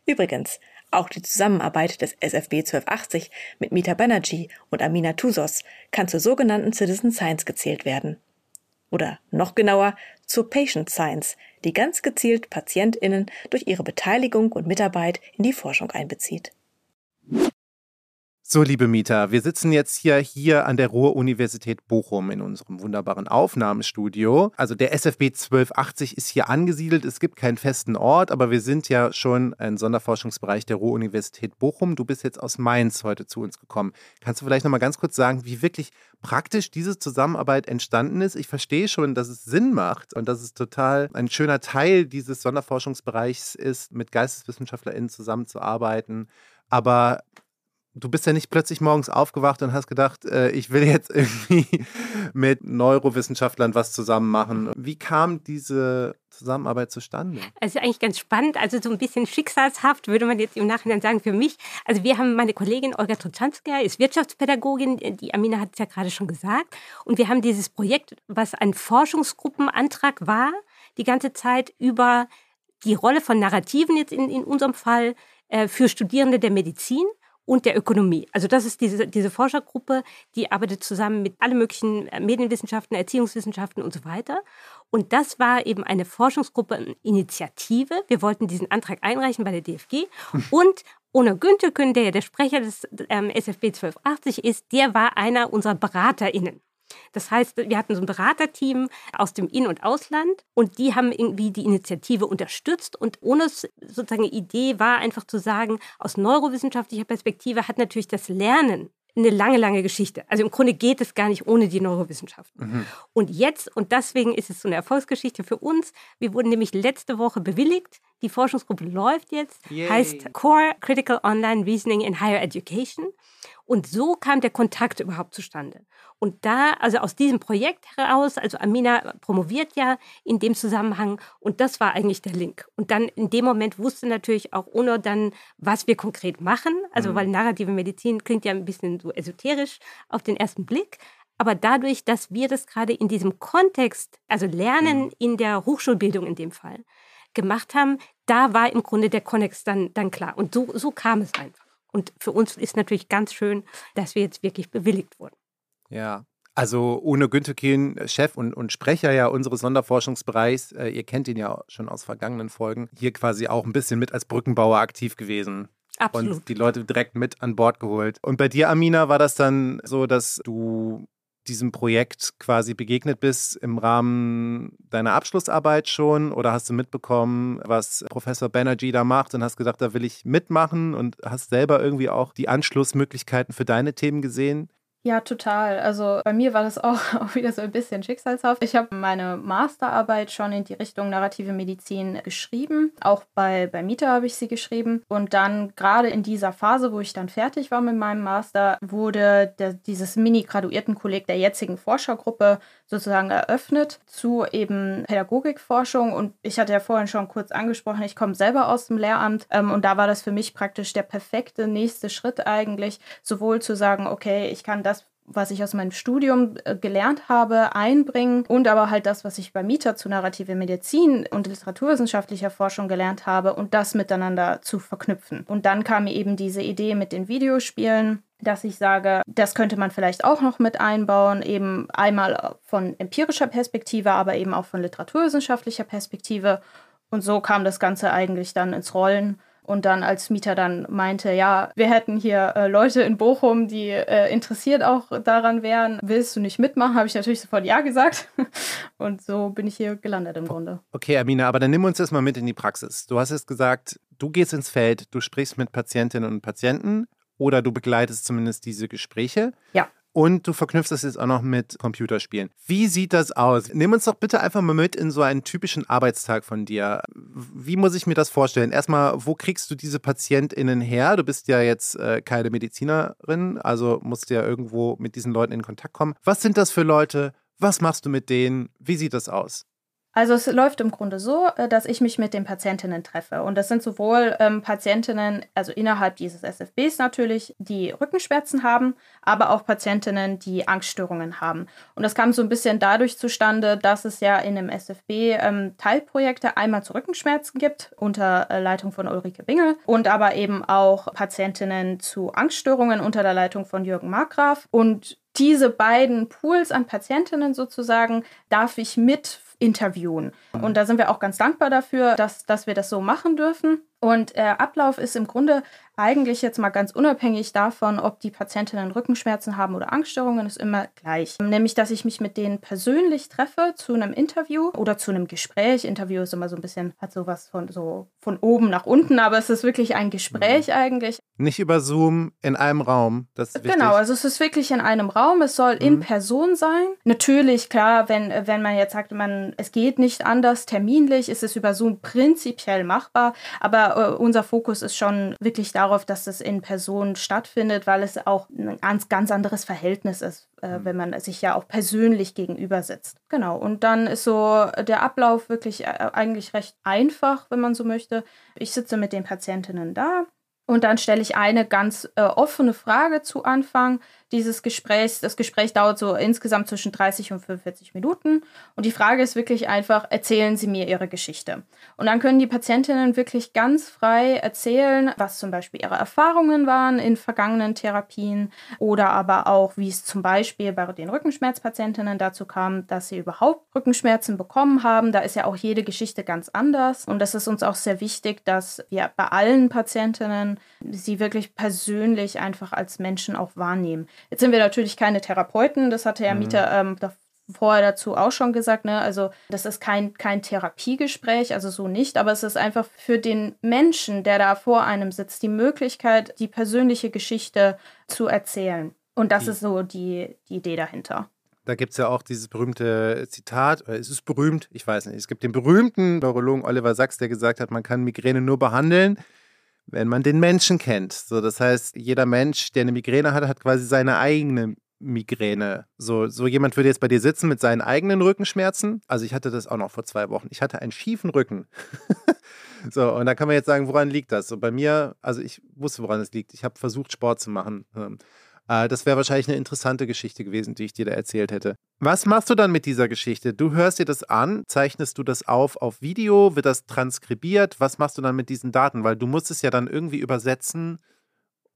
Übrigens, auch die Zusammenarbeit des SFB 1280 mit Mita Banerjee und Amina Tusos kann zur sogenannten Citizen Science gezählt werden. Oder noch genauer zur Patient Science, die ganz gezielt PatientInnen durch ihre Beteiligung und Mitarbeit in die Forschung einbezieht. So, liebe Mieter, wir sitzen jetzt hier, hier an der Ruhr-Universität Bochum in unserem wunderbaren Aufnahmestudio. Also der SFB 1280 ist hier angesiedelt. Es gibt keinen festen Ort, aber wir sind ja schon ein Sonderforschungsbereich der Ruhr-Universität Bochum. Du bist jetzt aus Mainz heute zu uns gekommen. Kannst du vielleicht noch mal ganz kurz sagen, wie wirklich praktisch diese Zusammenarbeit entstanden ist? Ich verstehe schon, dass es Sinn macht und dass es total ein schöner Teil dieses Sonderforschungsbereichs ist, mit GeisteswissenschaftlerInnen zusammenzuarbeiten. Aber du bist ja nicht plötzlich morgens aufgewacht und hast gedacht, äh, ich will jetzt irgendwie mit Neurowissenschaftlern was zusammen machen. Wie kam diese Zusammenarbeit zustande? Also eigentlich ganz spannend, also so ein bisschen schicksalshaft, würde man jetzt im Nachhinein sagen, für mich. Also wir haben meine Kollegin Olga Trochanska, ist Wirtschaftspädagogin, die Amina hat es ja gerade schon gesagt. Und wir haben dieses Projekt, was ein Forschungsgruppenantrag war, die ganze Zeit über die Rolle von Narrativen jetzt in, in unserem Fall äh, für Studierende der Medizin und der Ökonomie. Also das ist diese, diese Forschergruppe, die arbeitet zusammen mit allen möglichen äh, Medienwissenschaften, Erziehungswissenschaften und so weiter. Und das war eben eine Forschungsgruppe, eine Initiative. Wir wollten diesen Antrag einreichen bei der DFG. Und Ono Güntherkün, der ja der Sprecher des ähm, SFB 1280 ist, der war einer unserer BeraterInnen. Das heißt, wir hatten so ein Beraterteam aus dem In- und Ausland und die haben irgendwie die Initiative unterstützt und ohne sozusagen Idee war einfach zu sagen, aus neurowissenschaftlicher Perspektive hat natürlich das Lernen eine lange, lange Geschichte. Also im Grunde geht es gar nicht ohne die Neurowissenschaften. Mhm. Und jetzt, und deswegen ist es so eine Erfolgsgeschichte für uns, wir wurden nämlich letzte Woche bewilligt. Die Forschungsgruppe läuft jetzt, Yay. heißt Core Critical Online Reasoning in Higher Education. Und so kam der Kontakt überhaupt zustande. Und da, also aus diesem Projekt heraus, also Amina promoviert ja in dem Zusammenhang und das war eigentlich der Link. Und dann in dem Moment wusste natürlich auch Uno dann, was wir konkret machen. Also mhm. weil narrative Medizin klingt ja ein bisschen so esoterisch auf den ersten Blick. Aber dadurch, dass wir das gerade in diesem Kontext, also Lernen mhm. in der Hochschulbildung in dem Fall, gemacht haben, da war im Grunde der Konnex dann, dann klar. Und so, so kam es einfach. Und für uns ist natürlich ganz schön, dass wir jetzt wirklich bewilligt wurden. Ja, also Uno Günther Kühn, Chef und, und Sprecher ja unseres Sonderforschungsbereichs, äh, ihr kennt ihn ja schon aus vergangenen Folgen, hier quasi auch ein bisschen mit als Brückenbauer aktiv gewesen. Absolut. Und die Leute direkt mit an Bord geholt. Und bei dir, Amina, war das dann so, dass du diesem Projekt quasi begegnet bist im Rahmen deiner Abschlussarbeit schon oder hast du mitbekommen, was Professor Banerjee da macht und hast gedacht, da will ich mitmachen und hast selber irgendwie auch die Anschlussmöglichkeiten für deine Themen gesehen? Ja, total. Also bei mir war das auch, auch wieder so ein bisschen schicksalshaft. Ich habe meine Masterarbeit schon in die Richtung narrative Medizin geschrieben. Auch bei, bei Mieter habe ich sie geschrieben. Und dann gerade in dieser Phase, wo ich dann fertig war mit meinem Master, wurde der, dieses Mini-Graduiertenkolleg der jetzigen Forschergruppe sozusagen eröffnet zu eben Pädagogikforschung. Und ich hatte ja vorhin schon kurz angesprochen, ich komme selber aus dem Lehramt. Ähm, und da war das für mich praktisch der perfekte nächste Schritt eigentlich, sowohl zu sagen, okay, ich kann das was ich aus meinem Studium äh, gelernt habe, einbringen und aber halt das, was ich bei Mieter zu narrative Medizin und literaturwissenschaftlicher Forschung gelernt habe und das miteinander zu verknüpfen. Und dann kam mir eben diese Idee mit den Videospielen, dass ich sage, das könnte man vielleicht auch noch mit einbauen, eben einmal von empirischer Perspektive, aber eben auch von literaturwissenschaftlicher Perspektive. Und so kam das Ganze eigentlich dann ins Rollen. Und dann, als Mieter dann meinte, ja, wir hätten hier äh, Leute in Bochum, die äh, interessiert auch daran wären, willst du nicht mitmachen, habe ich natürlich sofort Ja gesagt. Und so bin ich hier gelandet im Grunde. Okay, Amina, aber dann nimm uns das mal mit in die Praxis. Du hast jetzt gesagt, du gehst ins Feld, du sprichst mit Patientinnen und Patienten oder du begleitest zumindest diese Gespräche. Ja. Und du verknüpfst das jetzt auch noch mit Computerspielen. Wie sieht das aus? Nimm uns doch bitte einfach mal mit in so einen typischen Arbeitstag von dir. Wie muss ich mir das vorstellen? Erstmal, wo kriegst du diese PatientInnen her? Du bist ja jetzt äh, keine Medizinerin, also musst ja irgendwo mit diesen Leuten in Kontakt kommen. Was sind das für Leute? Was machst du mit denen? Wie sieht das aus? Also es läuft im Grunde so, äh, dass ich mich mit den Patientinnen treffe. Und das sind sowohl ähm, Patientinnen, also innerhalb dieses SFBs natürlich, die Rückenschmerzen haben, aber auch Patientinnen, die Angststörungen haben. Und das kam so ein bisschen dadurch zustande, dass es ja in dem SFB ähm, Teilprojekte einmal zu Rückenschmerzen gibt, unter äh, Leitung von Ulrike Bingel, und aber eben auch Patientinnen zu Angststörungen unter der Leitung von Jürgen Markgraf. Und diese beiden Pools an Patientinnen sozusagen darf ich mit interviewen. Und da sind wir auch ganz dankbar dafür, dass, dass wir das so machen dürfen. Und äh, Ablauf ist im Grunde eigentlich jetzt mal ganz unabhängig davon, ob die Patientinnen Rückenschmerzen haben oder Angststörungen, ist immer gleich. Nämlich, dass ich mich mit denen persönlich treffe zu einem Interview oder zu einem Gespräch. Interview ist immer so ein bisschen, hat sowas von so von oben nach unten, aber es ist wirklich ein Gespräch mhm. eigentlich. Nicht über Zoom in einem Raum. Das ist genau, also es ist wirklich in einem Raum. Es soll mhm. in Person sein. Natürlich, klar, wenn, wenn man jetzt sagt, man, es geht nicht anders, terminlich ist es über Zoom prinzipiell machbar, aber äh, unser Fokus ist schon wirklich da darauf, dass es in Person stattfindet, weil es auch ein ganz, ganz anderes Verhältnis ist, äh, mhm. wenn man sich ja auch persönlich gegenüber sitzt. Genau. Und dann ist so der Ablauf wirklich äh, eigentlich recht einfach, wenn man so möchte. Ich sitze mit den Patientinnen da. Und dann stelle ich eine ganz äh, offene Frage zu Anfang, dieses Gesprächs. Das Gespräch dauert so insgesamt zwischen 30 und 45 Minuten. Und die Frage ist wirklich einfach, erzählen Sie mir Ihre Geschichte. Und dann können die Patientinnen wirklich ganz frei erzählen, was zum Beispiel ihre Erfahrungen waren in vergangenen Therapien oder aber auch, wie es zum Beispiel bei den Rückenschmerzpatientinnen dazu kam, dass sie überhaupt Rückenschmerzen bekommen haben. Da ist ja auch jede Geschichte ganz anders. Und das ist uns auch sehr wichtig, dass wir bei allen Patientinnen sie wirklich persönlich einfach als Menschen auch wahrnehmen. Jetzt sind wir natürlich keine Therapeuten, das hatte Herr mhm. Mieter ähm, vorher dazu auch schon gesagt, ne? Also das ist kein, kein Therapiegespräch, also so nicht, aber es ist einfach für den Menschen, der da vor einem sitzt, die Möglichkeit, die persönliche Geschichte zu erzählen. Und das die. ist so die, die Idee dahinter. Da gibt es ja auch dieses berühmte Zitat, oder ist es berühmt? Ich weiß nicht. Es gibt den berühmten Neurologen Oliver Sachs, der gesagt hat, man kann Migräne nur behandeln, wenn man den Menschen kennt. So, das heißt, jeder Mensch, der eine Migräne hat, hat quasi seine eigene Migräne. So, so jemand würde jetzt bei dir sitzen mit seinen eigenen Rückenschmerzen. Also ich hatte das auch noch vor zwei Wochen. Ich hatte einen schiefen Rücken. so, und da kann man jetzt sagen, woran liegt das? So bei mir, also ich wusste, woran es liegt. Ich habe versucht, Sport zu machen. Äh, das wäre wahrscheinlich eine interessante Geschichte gewesen, die ich dir da erzählt hätte. Was machst du dann mit dieser Geschichte? Du hörst dir das an, zeichnest du das auf auf Video, wird das transkribiert? Was machst du dann mit diesen Daten? Weil du musst es ja dann irgendwie übersetzen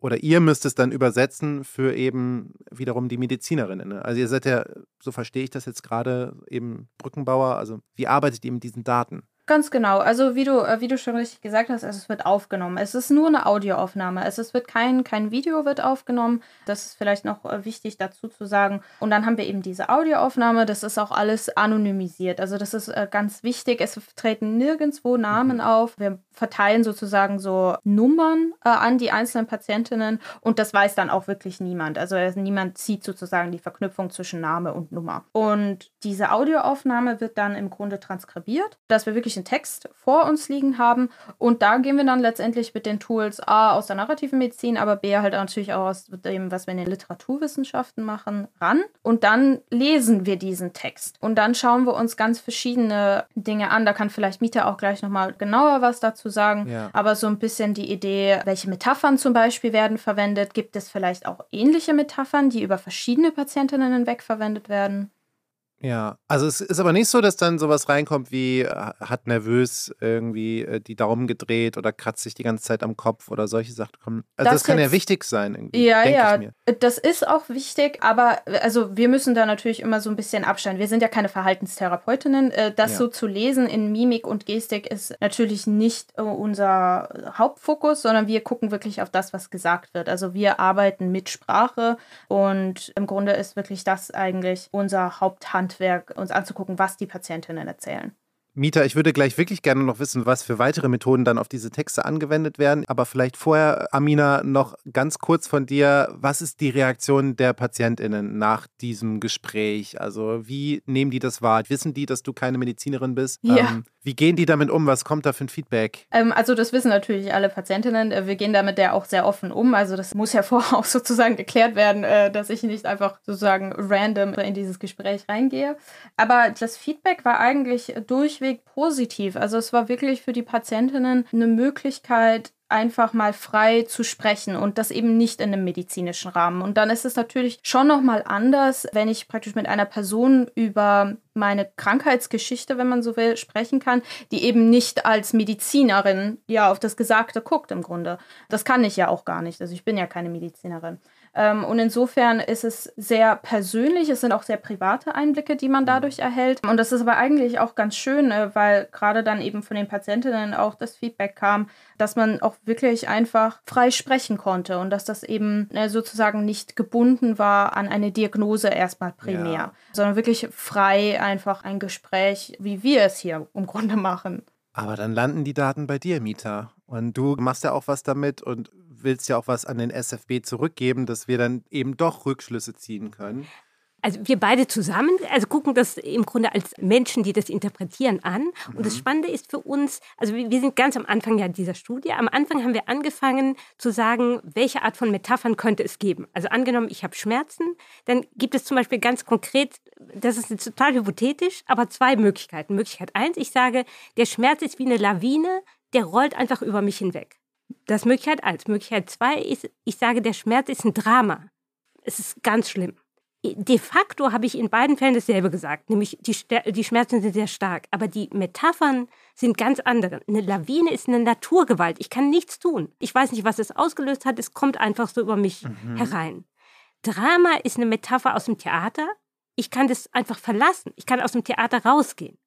oder ihr müsst es dann übersetzen für eben wiederum die Medizinerinnen. Ne? Also ihr seid ja, so verstehe ich das jetzt gerade, eben Brückenbauer. Also wie arbeitet ihr mit diesen Daten? Ganz genau. Also wie du, äh, wie du schon richtig gesagt hast, also es wird aufgenommen. Es ist nur eine Audioaufnahme. Also es wird kein, kein Video wird aufgenommen. Das ist vielleicht noch äh, wichtig dazu zu sagen. Und dann haben wir eben diese Audioaufnahme. Das ist auch alles anonymisiert. Also das ist äh, ganz wichtig. Es treten nirgendwo Namen mhm. auf. Wir verteilen sozusagen so Nummern äh, an die einzelnen Patientinnen und das weiß dann auch wirklich niemand. Also niemand sieht sozusagen die Verknüpfung zwischen Name und Nummer. Und diese Audioaufnahme wird dann im Grunde transkribiert, dass wir wirklich einen Text vor uns liegen haben. Und da gehen wir dann letztendlich mit den Tools A aus der narrativen Medizin, aber B halt natürlich auch aus dem, was wir in den Literaturwissenschaften machen, ran. Und dann lesen wir diesen Text. Und dann schauen wir uns ganz verschiedene Dinge an. Da kann vielleicht Mieter auch gleich nochmal genauer was dazu sagen. Ja. Aber so ein bisschen die Idee, welche Metaphern zum Beispiel werden verwendet. Gibt es vielleicht auch ähnliche Metaphern, die über verschiedene Patientinnen hinweg verwendet werden? Ja, also es ist aber nicht so, dass dann sowas reinkommt wie äh, hat nervös irgendwie äh, die Daumen gedreht oder kratzt sich die ganze Zeit am Kopf oder solche Sachen kommen. Also das, das kann jetzt, ja wichtig sein irgendwie. Ja, ja, das ist auch wichtig, aber also wir müssen da natürlich immer so ein bisschen abstellen. Wir sind ja keine Verhaltenstherapeutinnen. Äh, das ja. so zu lesen in Mimik und Gestik ist natürlich nicht unser Hauptfokus, sondern wir gucken wirklich auf das, was gesagt wird. Also wir arbeiten mit Sprache und im Grunde ist wirklich das eigentlich unser Haupthand Handwerk, uns anzugucken, was die Patientinnen erzählen. Mieter, ich würde gleich wirklich gerne noch wissen, was für weitere Methoden dann auf diese Texte angewendet werden. Aber vielleicht vorher, Amina, noch ganz kurz von dir. Was ist die Reaktion der PatientInnen nach diesem Gespräch? Also, wie nehmen die das wahr? Wissen die, dass du keine Medizinerin bist? Ja. Ähm, wie gehen die damit um? Was kommt da für ein Feedback? Ähm, also, das wissen natürlich alle Patientinnen. Äh, wir gehen damit ja auch sehr offen um. Also, das muss ja vorher auch sozusagen geklärt werden, äh, dass ich nicht einfach sozusagen random in dieses Gespräch reingehe. Aber das Feedback war eigentlich durchweg durchweg positiv. Also es war wirklich für die Patientinnen eine Möglichkeit, einfach mal frei zu sprechen und das eben nicht in einem medizinischen Rahmen. Und dann ist es natürlich schon nochmal anders, wenn ich praktisch mit einer Person über meine Krankheitsgeschichte, wenn man so will, sprechen kann, die eben nicht als Medizinerin ja auf das Gesagte guckt im Grunde. Das kann ich ja auch gar nicht. Also ich bin ja keine Medizinerin. Ähm, und insofern ist es sehr persönlich, es sind auch sehr private Einblicke, die man dadurch erhält. Und das ist aber eigentlich auch ganz schön, äh, weil gerade dann eben von den Patientinnen auch das Feedback kam, dass man auch wirklich einfach frei sprechen konnte und dass das eben äh, sozusagen nicht gebunden war an eine Diagnose erstmal primär, ja. sondern wirklich frei einfach ein Gespräch, wie wir es hier im Grunde machen. Aber dann landen die Daten bei dir, Mieter. Und du machst ja auch was damit und willst ja auch was an den SFB zurückgeben, dass wir dann eben doch Rückschlüsse ziehen können. Also wir beide zusammen, also gucken das im Grunde als Menschen, die das interpretieren, an. Und das mhm. Spannende ist für uns, also wir sind ganz am Anfang ja dieser Studie. Am Anfang haben wir angefangen zu sagen, welche Art von Metaphern könnte es geben. Also angenommen, ich habe Schmerzen, dann gibt es zum Beispiel ganz konkret, das ist total hypothetisch, aber zwei Möglichkeiten. Möglichkeit eins, ich sage, der Schmerz ist wie eine Lawine, der rollt einfach über mich hinweg. Das Möglichkeit eins. Möglichkeit zwei ist, ich sage, der Schmerz ist ein Drama. Es ist ganz schlimm. De facto habe ich in beiden Fällen dasselbe gesagt, nämlich die, die Schmerzen sind sehr stark, aber die Metaphern sind ganz andere. Eine Lawine ist eine Naturgewalt. Ich kann nichts tun. Ich weiß nicht, was es ausgelöst hat. Es kommt einfach so über mich mhm. herein. Drama ist eine Metapher aus dem Theater. Ich kann das einfach verlassen. Ich kann aus dem Theater rausgehen.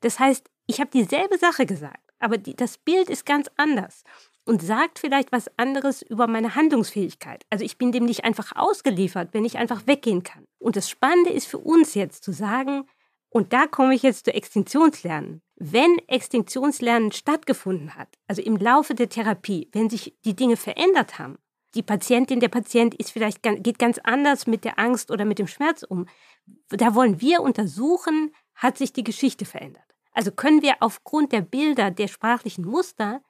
Das heißt, ich habe dieselbe Sache gesagt, aber die, das Bild ist ganz anders und sagt vielleicht was anderes über meine Handlungsfähigkeit. Also ich bin dem nicht einfach ausgeliefert, wenn ich einfach weggehen kann. Und das Spannende ist für uns jetzt zu sagen, und da komme ich jetzt zu Extinktionslernen. Wenn Extinktionslernen stattgefunden hat, also im Laufe der Therapie, wenn sich die Dinge verändert haben, die Patientin, der Patient ist vielleicht, geht ganz anders mit der Angst oder mit dem Schmerz um. Da wollen wir untersuchen, hat sich die Geschichte verändert. Also können wir aufgrund der Bilder, der sprachlichen Muster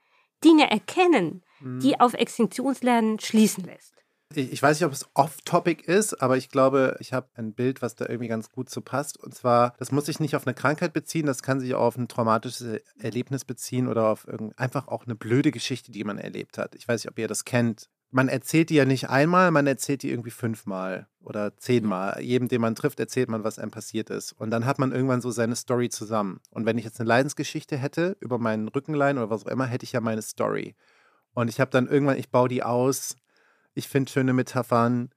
Dinge erkennen, die mhm. auf Extinktionslernen schließen lässt. Ich weiß nicht, ob es off-topic ist, aber ich glaube, ich habe ein Bild, was da irgendwie ganz gut zu passt. Und zwar, das muss sich nicht auf eine Krankheit beziehen, das kann sich auch auf ein traumatisches Erlebnis beziehen oder auf einfach auch eine blöde Geschichte, die man erlebt hat. Ich weiß nicht, ob ihr das kennt. Man erzählt die ja nicht einmal, man erzählt die irgendwie fünfmal oder zehnmal. Jedem, den man trifft, erzählt man, was einem passiert ist. Und dann hat man irgendwann so seine Story zusammen. Und wenn ich jetzt eine Leidensgeschichte hätte über meinen Rückenlein oder was auch immer, hätte ich ja meine Story. Und ich habe dann irgendwann, ich baue die aus, ich finde schöne Metaphern,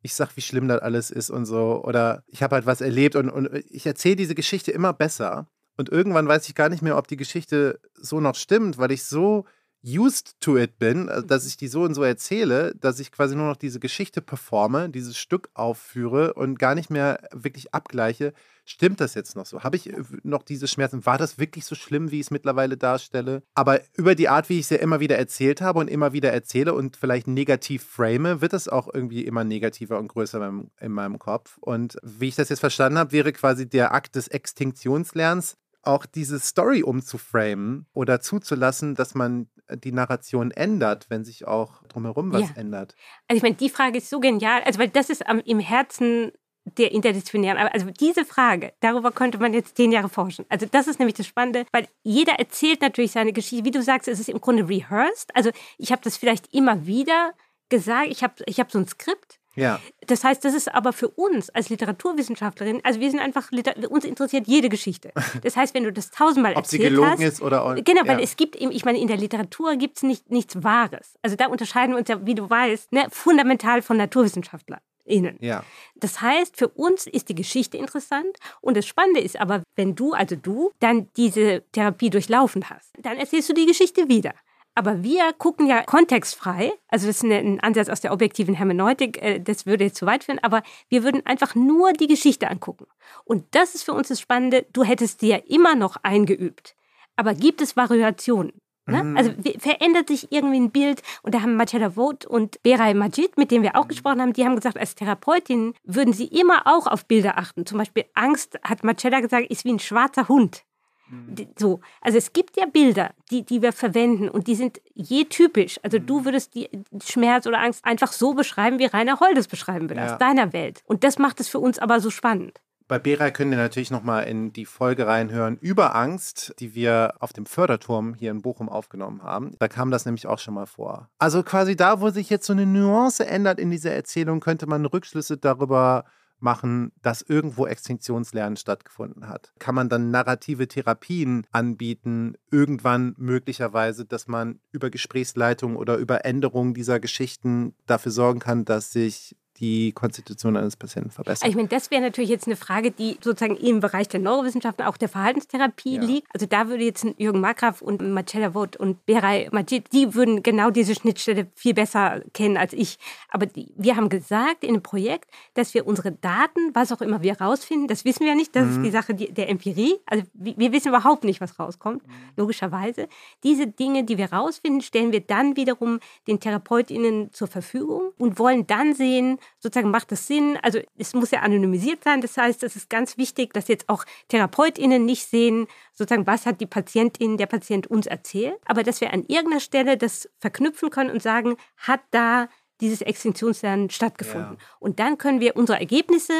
ich sag, wie schlimm das alles ist und so. Oder ich habe halt was erlebt und, und ich erzähle diese Geschichte immer besser. Und irgendwann weiß ich gar nicht mehr, ob die Geschichte so noch stimmt, weil ich so used to it bin, äh, dass ich die so und so erzähle, dass ich quasi nur noch diese Geschichte performe, dieses Stück aufführe und gar nicht mehr wirklich abgleiche. Stimmt das jetzt noch so? Habe ich äh, noch diese Schmerzen? War das wirklich so schlimm, wie ich es mittlerweile darstelle? Aber über die Art, wie ich es ja immer wieder erzählt habe und immer wieder erzähle und vielleicht negativ frame, wird es auch irgendwie immer negativer und größer in meinem, in meinem Kopf. Und wie ich das jetzt verstanden habe, wäre quasi der Akt des Extinktionslernens auch diese Story umzuframen oder zuzulassen, dass man äh, die Narration ändert, wenn sich auch drumherum was ja. ändert. Also ich meine, die Frage ist so genial, also weil das ist am, im Herzen der interdisziplinären, also diese Frage, darüber könnte man jetzt zehn Jahre forschen. Also das ist nämlich das Spannende, weil jeder erzählt natürlich seine Geschichte. Wie du sagst, es ist im Grunde rehearsed. Also ich habe das vielleicht immer wieder gesagt, ich habe ich hab so ein Skript ja. Das heißt, das ist aber für uns als Literaturwissenschaftlerin, also wir sind einfach, uns interessiert jede Geschichte. Das heißt, wenn du das tausendmal Ob erzählt sie gelogen hast, ist oder auch, Genau, weil es gibt, ich meine, in der Literatur gibt es nicht, nichts Wahres. Also da unterscheiden wir uns ja, wie du weißt, ne, fundamental von NaturwissenschaftlerInnen. Ja. Das heißt, für uns ist die Geschichte interessant und das Spannende ist aber, wenn du, also du, dann diese Therapie durchlaufen hast, dann erzählst du die Geschichte wieder. Aber wir gucken ja kontextfrei, also das ist ein Ansatz aus der objektiven Hermeneutik, äh, das würde jetzt zu weit führen, aber wir würden einfach nur die Geschichte angucken. Und das ist für uns das Spannende, du hättest sie ja immer noch eingeübt. Aber gibt es Variationen? Ne? Mhm. Also verändert sich irgendwie ein Bild und da haben Marcella Vogt und Beray Majid, mit denen wir auch gesprochen haben, die haben gesagt, als Therapeutin würden sie immer auch auf Bilder achten. Zum Beispiel Angst, hat Marcella gesagt, ist wie ein schwarzer Hund. Mhm. So, also es gibt ja Bilder, die, die wir verwenden und die sind je typisch. Also du mhm. würdest die Schmerz oder Angst einfach so beschreiben, wie Rainer Holdes beschreiben würde, ja. aus deiner Welt. Und das macht es für uns aber so spannend. Bei Bera können wir natürlich nochmal in die Folge reinhören über Angst, die wir auf dem Förderturm hier in Bochum aufgenommen haben. Da kam das nämlich auch schon mal vor. Also quasi da, wo sich jetzt so eine Nuance ändert in dieser Erzählung, könnte man Rückschlüsse darüber machen, dass irgendwo Extinktionslernen stattgefunden hat? Kann man dann narrative Therapien anbieten, irgendwann möglicherweise, dass man über Gesprächsleitung oder über Änderungen dieser Geschichten dafür sorgen kann, dass sich die Konstitution eines Patienten verbessern. Ich meine, das wäre natürlich jetzt eine Frage, die sozusagen im Bereich der Neurowissenschaften, auch der Verhaltenstherapie ja. liegt. Also da würde jetzt Jürgen Markgraf und Marcella Woth und Beray Majid, die würden genau diese Schnittstelle viel besser kennen als ich. Aber die, wir haben gesagt in dem Projekt, dass wir unsere Daten, was auch immer wir rausfinden, das wissen wir nicht, das mhm. ist die Sache der Empirie. Also wir wissen überhaupt nicht, was rauskommt, mhm. logischerweise. Diese Dinge, die wir rausfinden, stellen wir dann wiederum den TherapeutInnen zur Verfügung und wollen dann sehen, sozusagen macht das Sinn. Also es muss ja anonymisiert sein. Das heißt, es ist ganz wichtig, dass jetzt auch TherapeutInnen nicht sehen, sozusagen, was hat die Patientin, der Patient uns erzählt, aber dass wir an irgendeiner Stelle das verknüpfen können und sagen, hat da dieses Extinktionslernen stattgefunden. Ja. Und dann können wir unsere Ergebnisse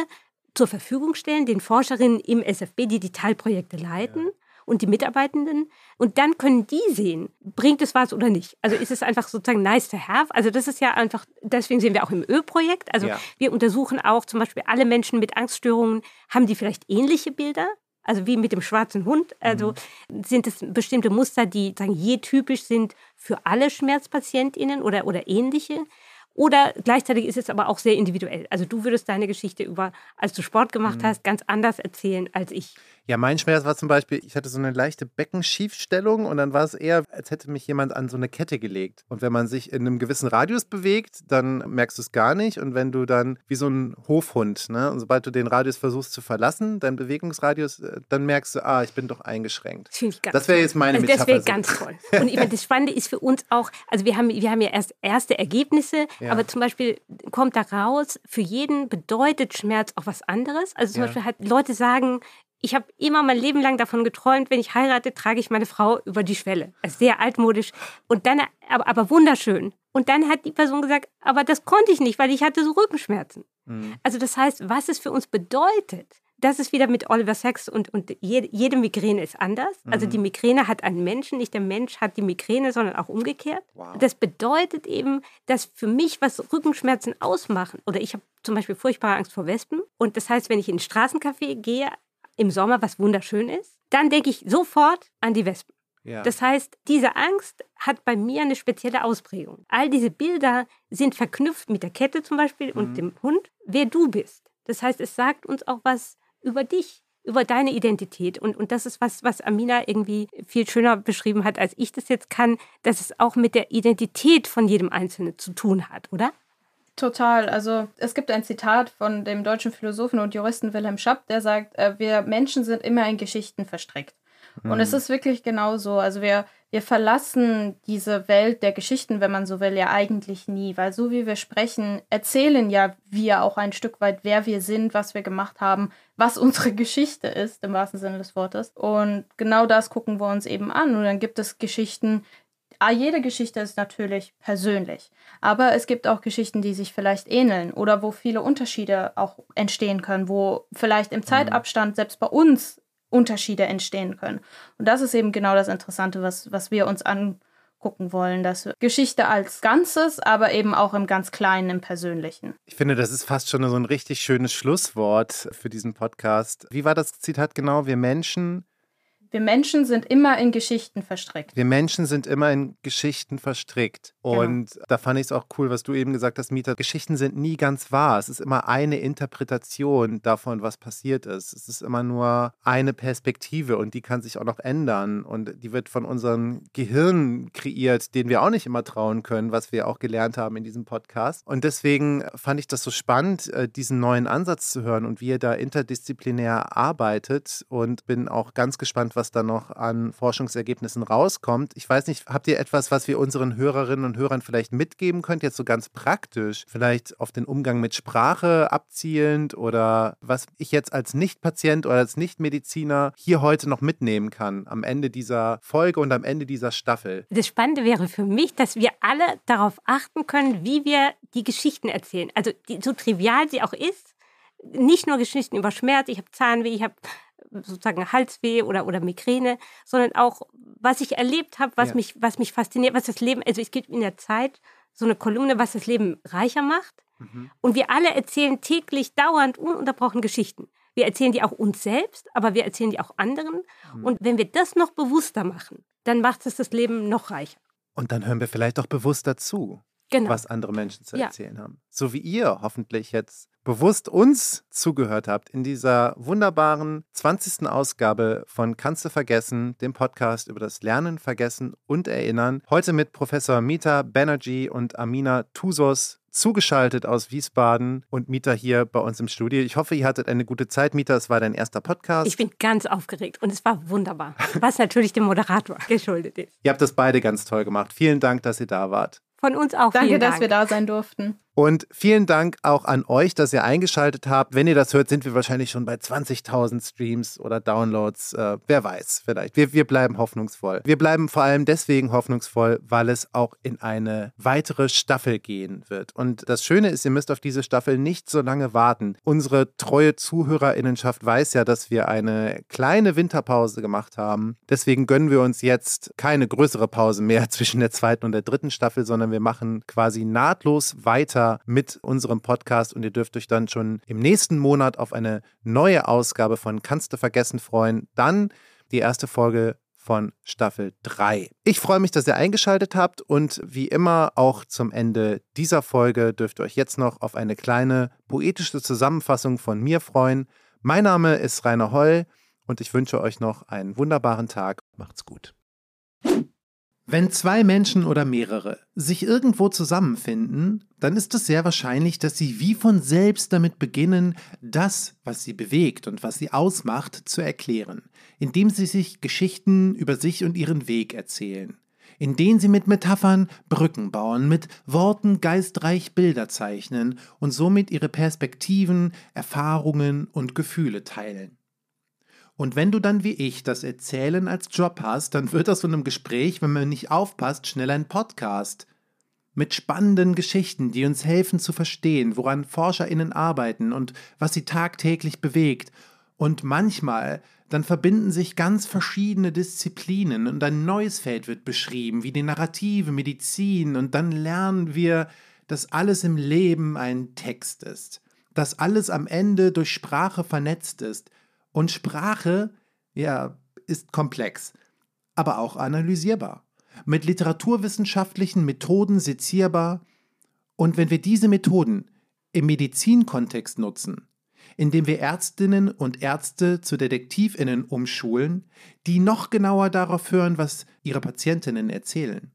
zur Verfügung stellen, den Forscherinnen im SFB, die die Teilprojekte leiten. Ja und die Mitarbeitenden. Und dann können die sehen, bringt es was oder nicht. Also ist es einfach sozusagen nice to have. Also das ist ja einfach, deswegen sehen wir auch im Ölprojekt. Also ja. wir untersuchen auch zum Beispiel alle Menschen mit Angststörungen, haben die vielleicht ähnliche Bilder? Also wie mit dem schwarzen Hund. Also mhm. sind es bestimmte Muster, die sagen, je typisch sind für alle SchmerzpatientInnen oder, oder ähnliche. Oder gleichzeitig ist es aber auch sehr individuell. Also du würdest deine Geschichte über, als du Sport gemacht mhm. hast, ganz anders erzählen als ich. Ja, mein Schmerz war zum Beispiel, ich hatte so eine leichte Beckenschiefstellung und dann war es eher, als hätte mich jemand an so eine Kette gelegt. Und wenn man sich in einem gewissen Radius bewegt, dann merkst du es gar nicht. Und wenn du dann wie so ein Hofhund, ne, und sobald du den Radius versuchst zu verlassen, dein Bewegungsradius, äh, dann merkst du, ah, ich bin doch eingeschränkt. Das, das wäre jetzt meine also Das wäre ganz toll. Und ich meine, das Spannende ist für uns auch, also wir haben, wir haben ja erst erste Ergebnisse, ja. aber zum Beispiel kommt da raus, für jeden bedeutet Schmerz auch was anderes. Also zum ja. Beispiel halt Leute sagen, ich habe immer mein Leben lang davon geträumt, wenn ich heirate, trage ich meine Frau über die Schwelle. Also sehr altmodisch und dann aber, aber wunderschön. Und dann hat die Person gesagt, aber das konnte ich nicht, weil ich hatte so Rückenschmerzen. Mhm. Also das heißt, was es für uns bedeutet, das ist wieder mit Oliver Sacks und, und jede, jede Migräne ist anders. Also mhm. Also die Migräne hat einen Menschen, nicht der Mensch hat die Migräne, sondern auch umgekehrt. Wow. Das bedeutet eben, dass für mich, was Rückenschmerzen ausmachen, oder ich habe zum Beispiel furchtbare Angst vor Wespen. Und das heißt, wenn ich in ein Straßencafé gehe, im Sommer, was wunderschön ist, dann denke ich sofort an die Wespen. Ja. Das heißt, diese Angst hat bei mir eine spezielle Ausprägung. All diese Bilder sind verknüpft mit der Kette zum Beispiel mhm. und dem Hund, wer du bist. Das heißt, es sagt uns auch was über dich, über deine Identität. Und, und das ist was, was Amina irgendwie viel schöner beschrieben hat, als ich das jetzt kann, dass es auch mit der Identität von jedem Einzelnen zu tun hat, oder? Total. Also es gibt ein Zitat von dem deutschen Philosophen und Juristen Wilhelm Schapp, der sagt, äh, wir Menschen sind immer in Geschichten verstrickt. Mhm. Und es hm. ist wirklich genau so. Also wir, wir verlassen diese Welt der Geschichten, wenn man so will, ja eigentlich nie. Weil so wie wir sprechen, erzählen ja wir auch ein Stück weit, wer wir sind, was wir gemacht haben, was unsere Geschichte ist, im wahrsten Sinne des Wortes. Und genau das gucken wir uns eben an. Und dann gibt es Geschichten, jede Geschichte ist natürlich persönlich, aber es gibt auch Geschichten, die sich vielleicht ähneln oder wo viele Unterschiede auch entstehen können, wo vielleicht im mhm. Zeitabstand selbst bei uns Unterschiede entstehen können. Und das ist eben genau das Interessante, was, was wir uns angucken wollen, dass Geschichte als Ganzes, aber eben auch im ganz Kleinen, im Persönlichen. Ich finde, das ist fast schon so ein richtig schönes Schlusswort für diesen Podcast. Wie war das Zitat genau? Wir Menschen wir Menschen sind immer in Geschichten verstrickt. Wir Menschen sind immer in Geschichten verstrickt. Genau. Und genau. da fand ich es auch cool, was du eben gesagt hast, Mieter. Geschichten sind nie ganz wahr. Es ist immer eine Interpretation davon, was passiert ist. Es ist immer nur eine Perspektive und die kann sich auch noch ändern. Und die wird von unserem Gehirn kreiert, den wir auch nicht immer trauen können, was wir auch gelernt haben in diesem Podcast. Und deswegen fand ich das so spannend, äh, diesen neuen Ansatz zu hören und wie ihr da interdisziplinär arbeitet. Und bin auch ganz gespannt, was da noch an Forschungsergebnissen rauskommt. Ich weiß nicht, habt ihr etwas, was wir unseren Hörerinnen und Hörern vielleicht mitgeben könnt, jetzt so ganz praktisch, vielleicht auf den Umgang mit Sprache abzielend oder was ich jetzt als Nicht-Patient oder als Nicht-Mediziner hier heute noch mitnehmen kann am Ende dieser Folge und am Ende dieser Staffel? Das Spannende wäre für mich, dass wir alle darauf achten können, wie wir die Geschichten erzählen. Also die, so trivial sie auch ist, nicht nur Geschichten über Schmerz, ich habe Zahnweh, ich habe sozusagen Halsweh oder, oder Migräne, sondern auch, was ich erlebt habe, was, ja. mich, was mich fasziniert, was das Leben, also es gibt in der Zeit so eine Kolumne, was das Leben reicher macht. Mhm. Und wir alle erzählen täglich dauernd ununterbrochen Geschichten. Wir erzählen die auch uns selbst, aber wir erzählen die auch anderen. Mhm. Und wenn wir das noch bewusster machen, dann macht es das Leben noch reicher. Und dann hören wir vielleicht auch bewusster zu, genau. was andere Menschen zu erzählen ja. haben. So wie ihr hoffentlich jetzt bewusst uns zugehört habt in dieser wunderbaren 20. Ausgabe von Kannst du vergessen, dem Podcast über das Lernen, Vergessen und Erinnern. Heute mit Professor Mita Banerjee und Amina Tusos zugeschaltet aus Wiesbaden und Mita hier bei uns im Studio. Ich hoffe, ihr hattet eine gute Zeit. Mita, es war dein erster Podcast. Ich bin ganz aufgeregt und es war wunderbar, was natürlich dem Moderator geschuldet ist. Ihr habt das beide ganz toll gemacht. Vielen Dank, dass ihr da wart. Von uns auch. Danke, dass wir da sein durften. Und vielen Dank auch an euch, dass ihr eingeschaltet habt. Wenn ihr das hört, sind wir wahrscheinlich schon bei 20.000 Streams oder Downloads. Äh, wer weiß, vielleicht. Wir, wir bleiben hoffnungsvoll. Wir bleiben vor allem deswegen hoffnungsvoll, weil es auch in eine weitere Staffel gehen wird. Und das Schöne ist, ihr müsst auf diese Staffel nicht so lange warten. Unsere treue Zuhörerinnenschaft weiß ja, dass wir eine kleine Winterpause gemacht haben. Deswegen gönnen wir uns jetzt keine größere Pause mehr zwischen der zweiten und der dritten Staffel, sondern wir machen quasi nahtlos weiter mit unserem Podcast und ihr dürft euch dann schon im nächsten Monat auf eine neue Ausgabe von Kannst du vergessen freuen. Dann die erste Folge von Staffel 3. Ich freue mich, dass ihr eingeschaltet habt und wie immer auch zum Ende dieser Folge dürft ihr euch jetzt noch auf eine kleine poetische Zusammenfassung von mir freuen. Mein Name ist Rainer Holl und ich wünsche euch noch einen wunderbaren Tag. Macht's gut. Wenn zwei Menschen oder mehrere sich irgendwo zusammenfinden, dann ist es sehr wahrscheinlich, dass sie wie von selbst damit beginnen, das, was sie bewegt und was sie ausmacht, zu erklären, indem sie sich Geschichten über sich und ihren Weg erzählen, in denen sie mit Metaphern Brücken bauen, mit Worten geistreich Bilder zeichnen und somit ihre Perspektiven, Erfahrungen und Gefühle teilen. Und wenn du dann wie ich das Erzählen als Job hast, dann wird aus so einem Gespräch, wenn man nicht aufpasst, schnell ein Podcast. Mit spannenden Geschichten, die uns helfen zu verstehen, woran ForscherInnen arbeiten und was sie tagtäglich bewegt. Und manchmal, dann verbinden sich ganz verschiedene Disziplinen und ein neues Feld wird beschrieben, wie die Narrative, Medizin, und dann lernen wir, dass alles im Leben ein Text ist, dass alles am Ende durch Sprache vernetzt ist. Und Sprache, ja, ist komplex, aber auch analysierbar, mit literaturwissenschaftlichen Methoden sezierbar. Und wenn wir diese Methoden im Medizinkontext nutzen, indem wir Ärztinnen und Ärzte zu Detektivinnen umschulen, die noch genauer darauf hören, was ihre Patientinnen erzählen.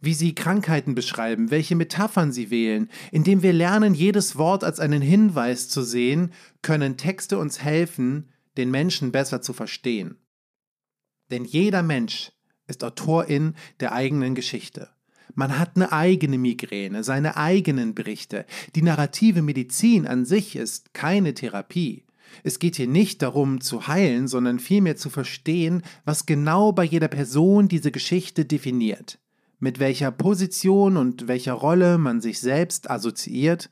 Wie sie Krankheiten beschreiben, welche Metaphern sie wählen, indem wir lernen, jedes Wort als einen Hinweis zu sehen, können Texte uns helfen, den Menschen besser zu verstehen. Denn jeder Mensch ist Autorin der eigenen Geschichte. Man hat eine eigene Migräne, seine eigenen Berichte. Die narrative Medizin an sich ist keine Therapie. Es geht hier nicht darum zu heilen, sondern vielmehr zu verstehen, was genau bei jeder Person diese Geschichte definiert, mit welcher Position und welcher Rolle man sich selbst assoziiert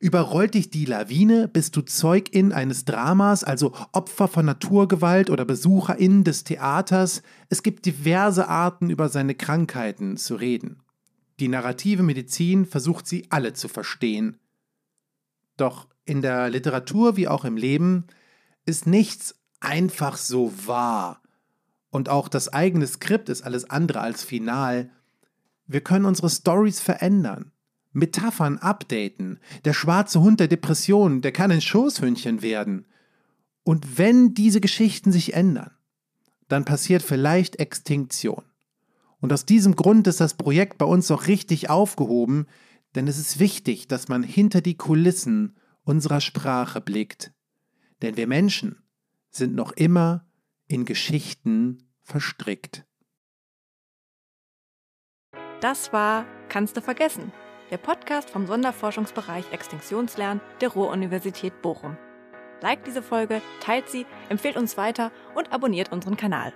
Überrollt dich die Lawine, bist du Zeugin eines Dramas, also Opfer von Naturgewalt oder Besucherin des Theaters. Es gibt diverse Arten, über seine Krankheiten zu reden. Die narrative Medizin versucht sie alle zu verstehen. Doch in der Literatur wie auch im Leben ist nichts einfach so wahr. Und auch das eigene Skript ist alles andere als final. Wir können unsere Stories verändern. Metaphern updaten. Der schwarze Hund der Depression, der kann ein Schoßhündchen werden. Und wenn diese Geschichten sich ändern, dann passiert vielleicht Extinktion. Und aus diesem Grund ist das Projekt bei uns auch richtig aufgehoben, denn es ist wichtig, dass man hinter die Kulissen unserer Sprache blickt. Denn wir Menschen sind noch immer in Geschichten verstrickt. Das war Kannst du vergessen der Podcast vom Sonderforschungsbereich Extinktionslernen der Ruhr-Universität Bochum. Liked diese Folge, teilt sie, empfehlt uns weiter und abonniert unseren Kanal.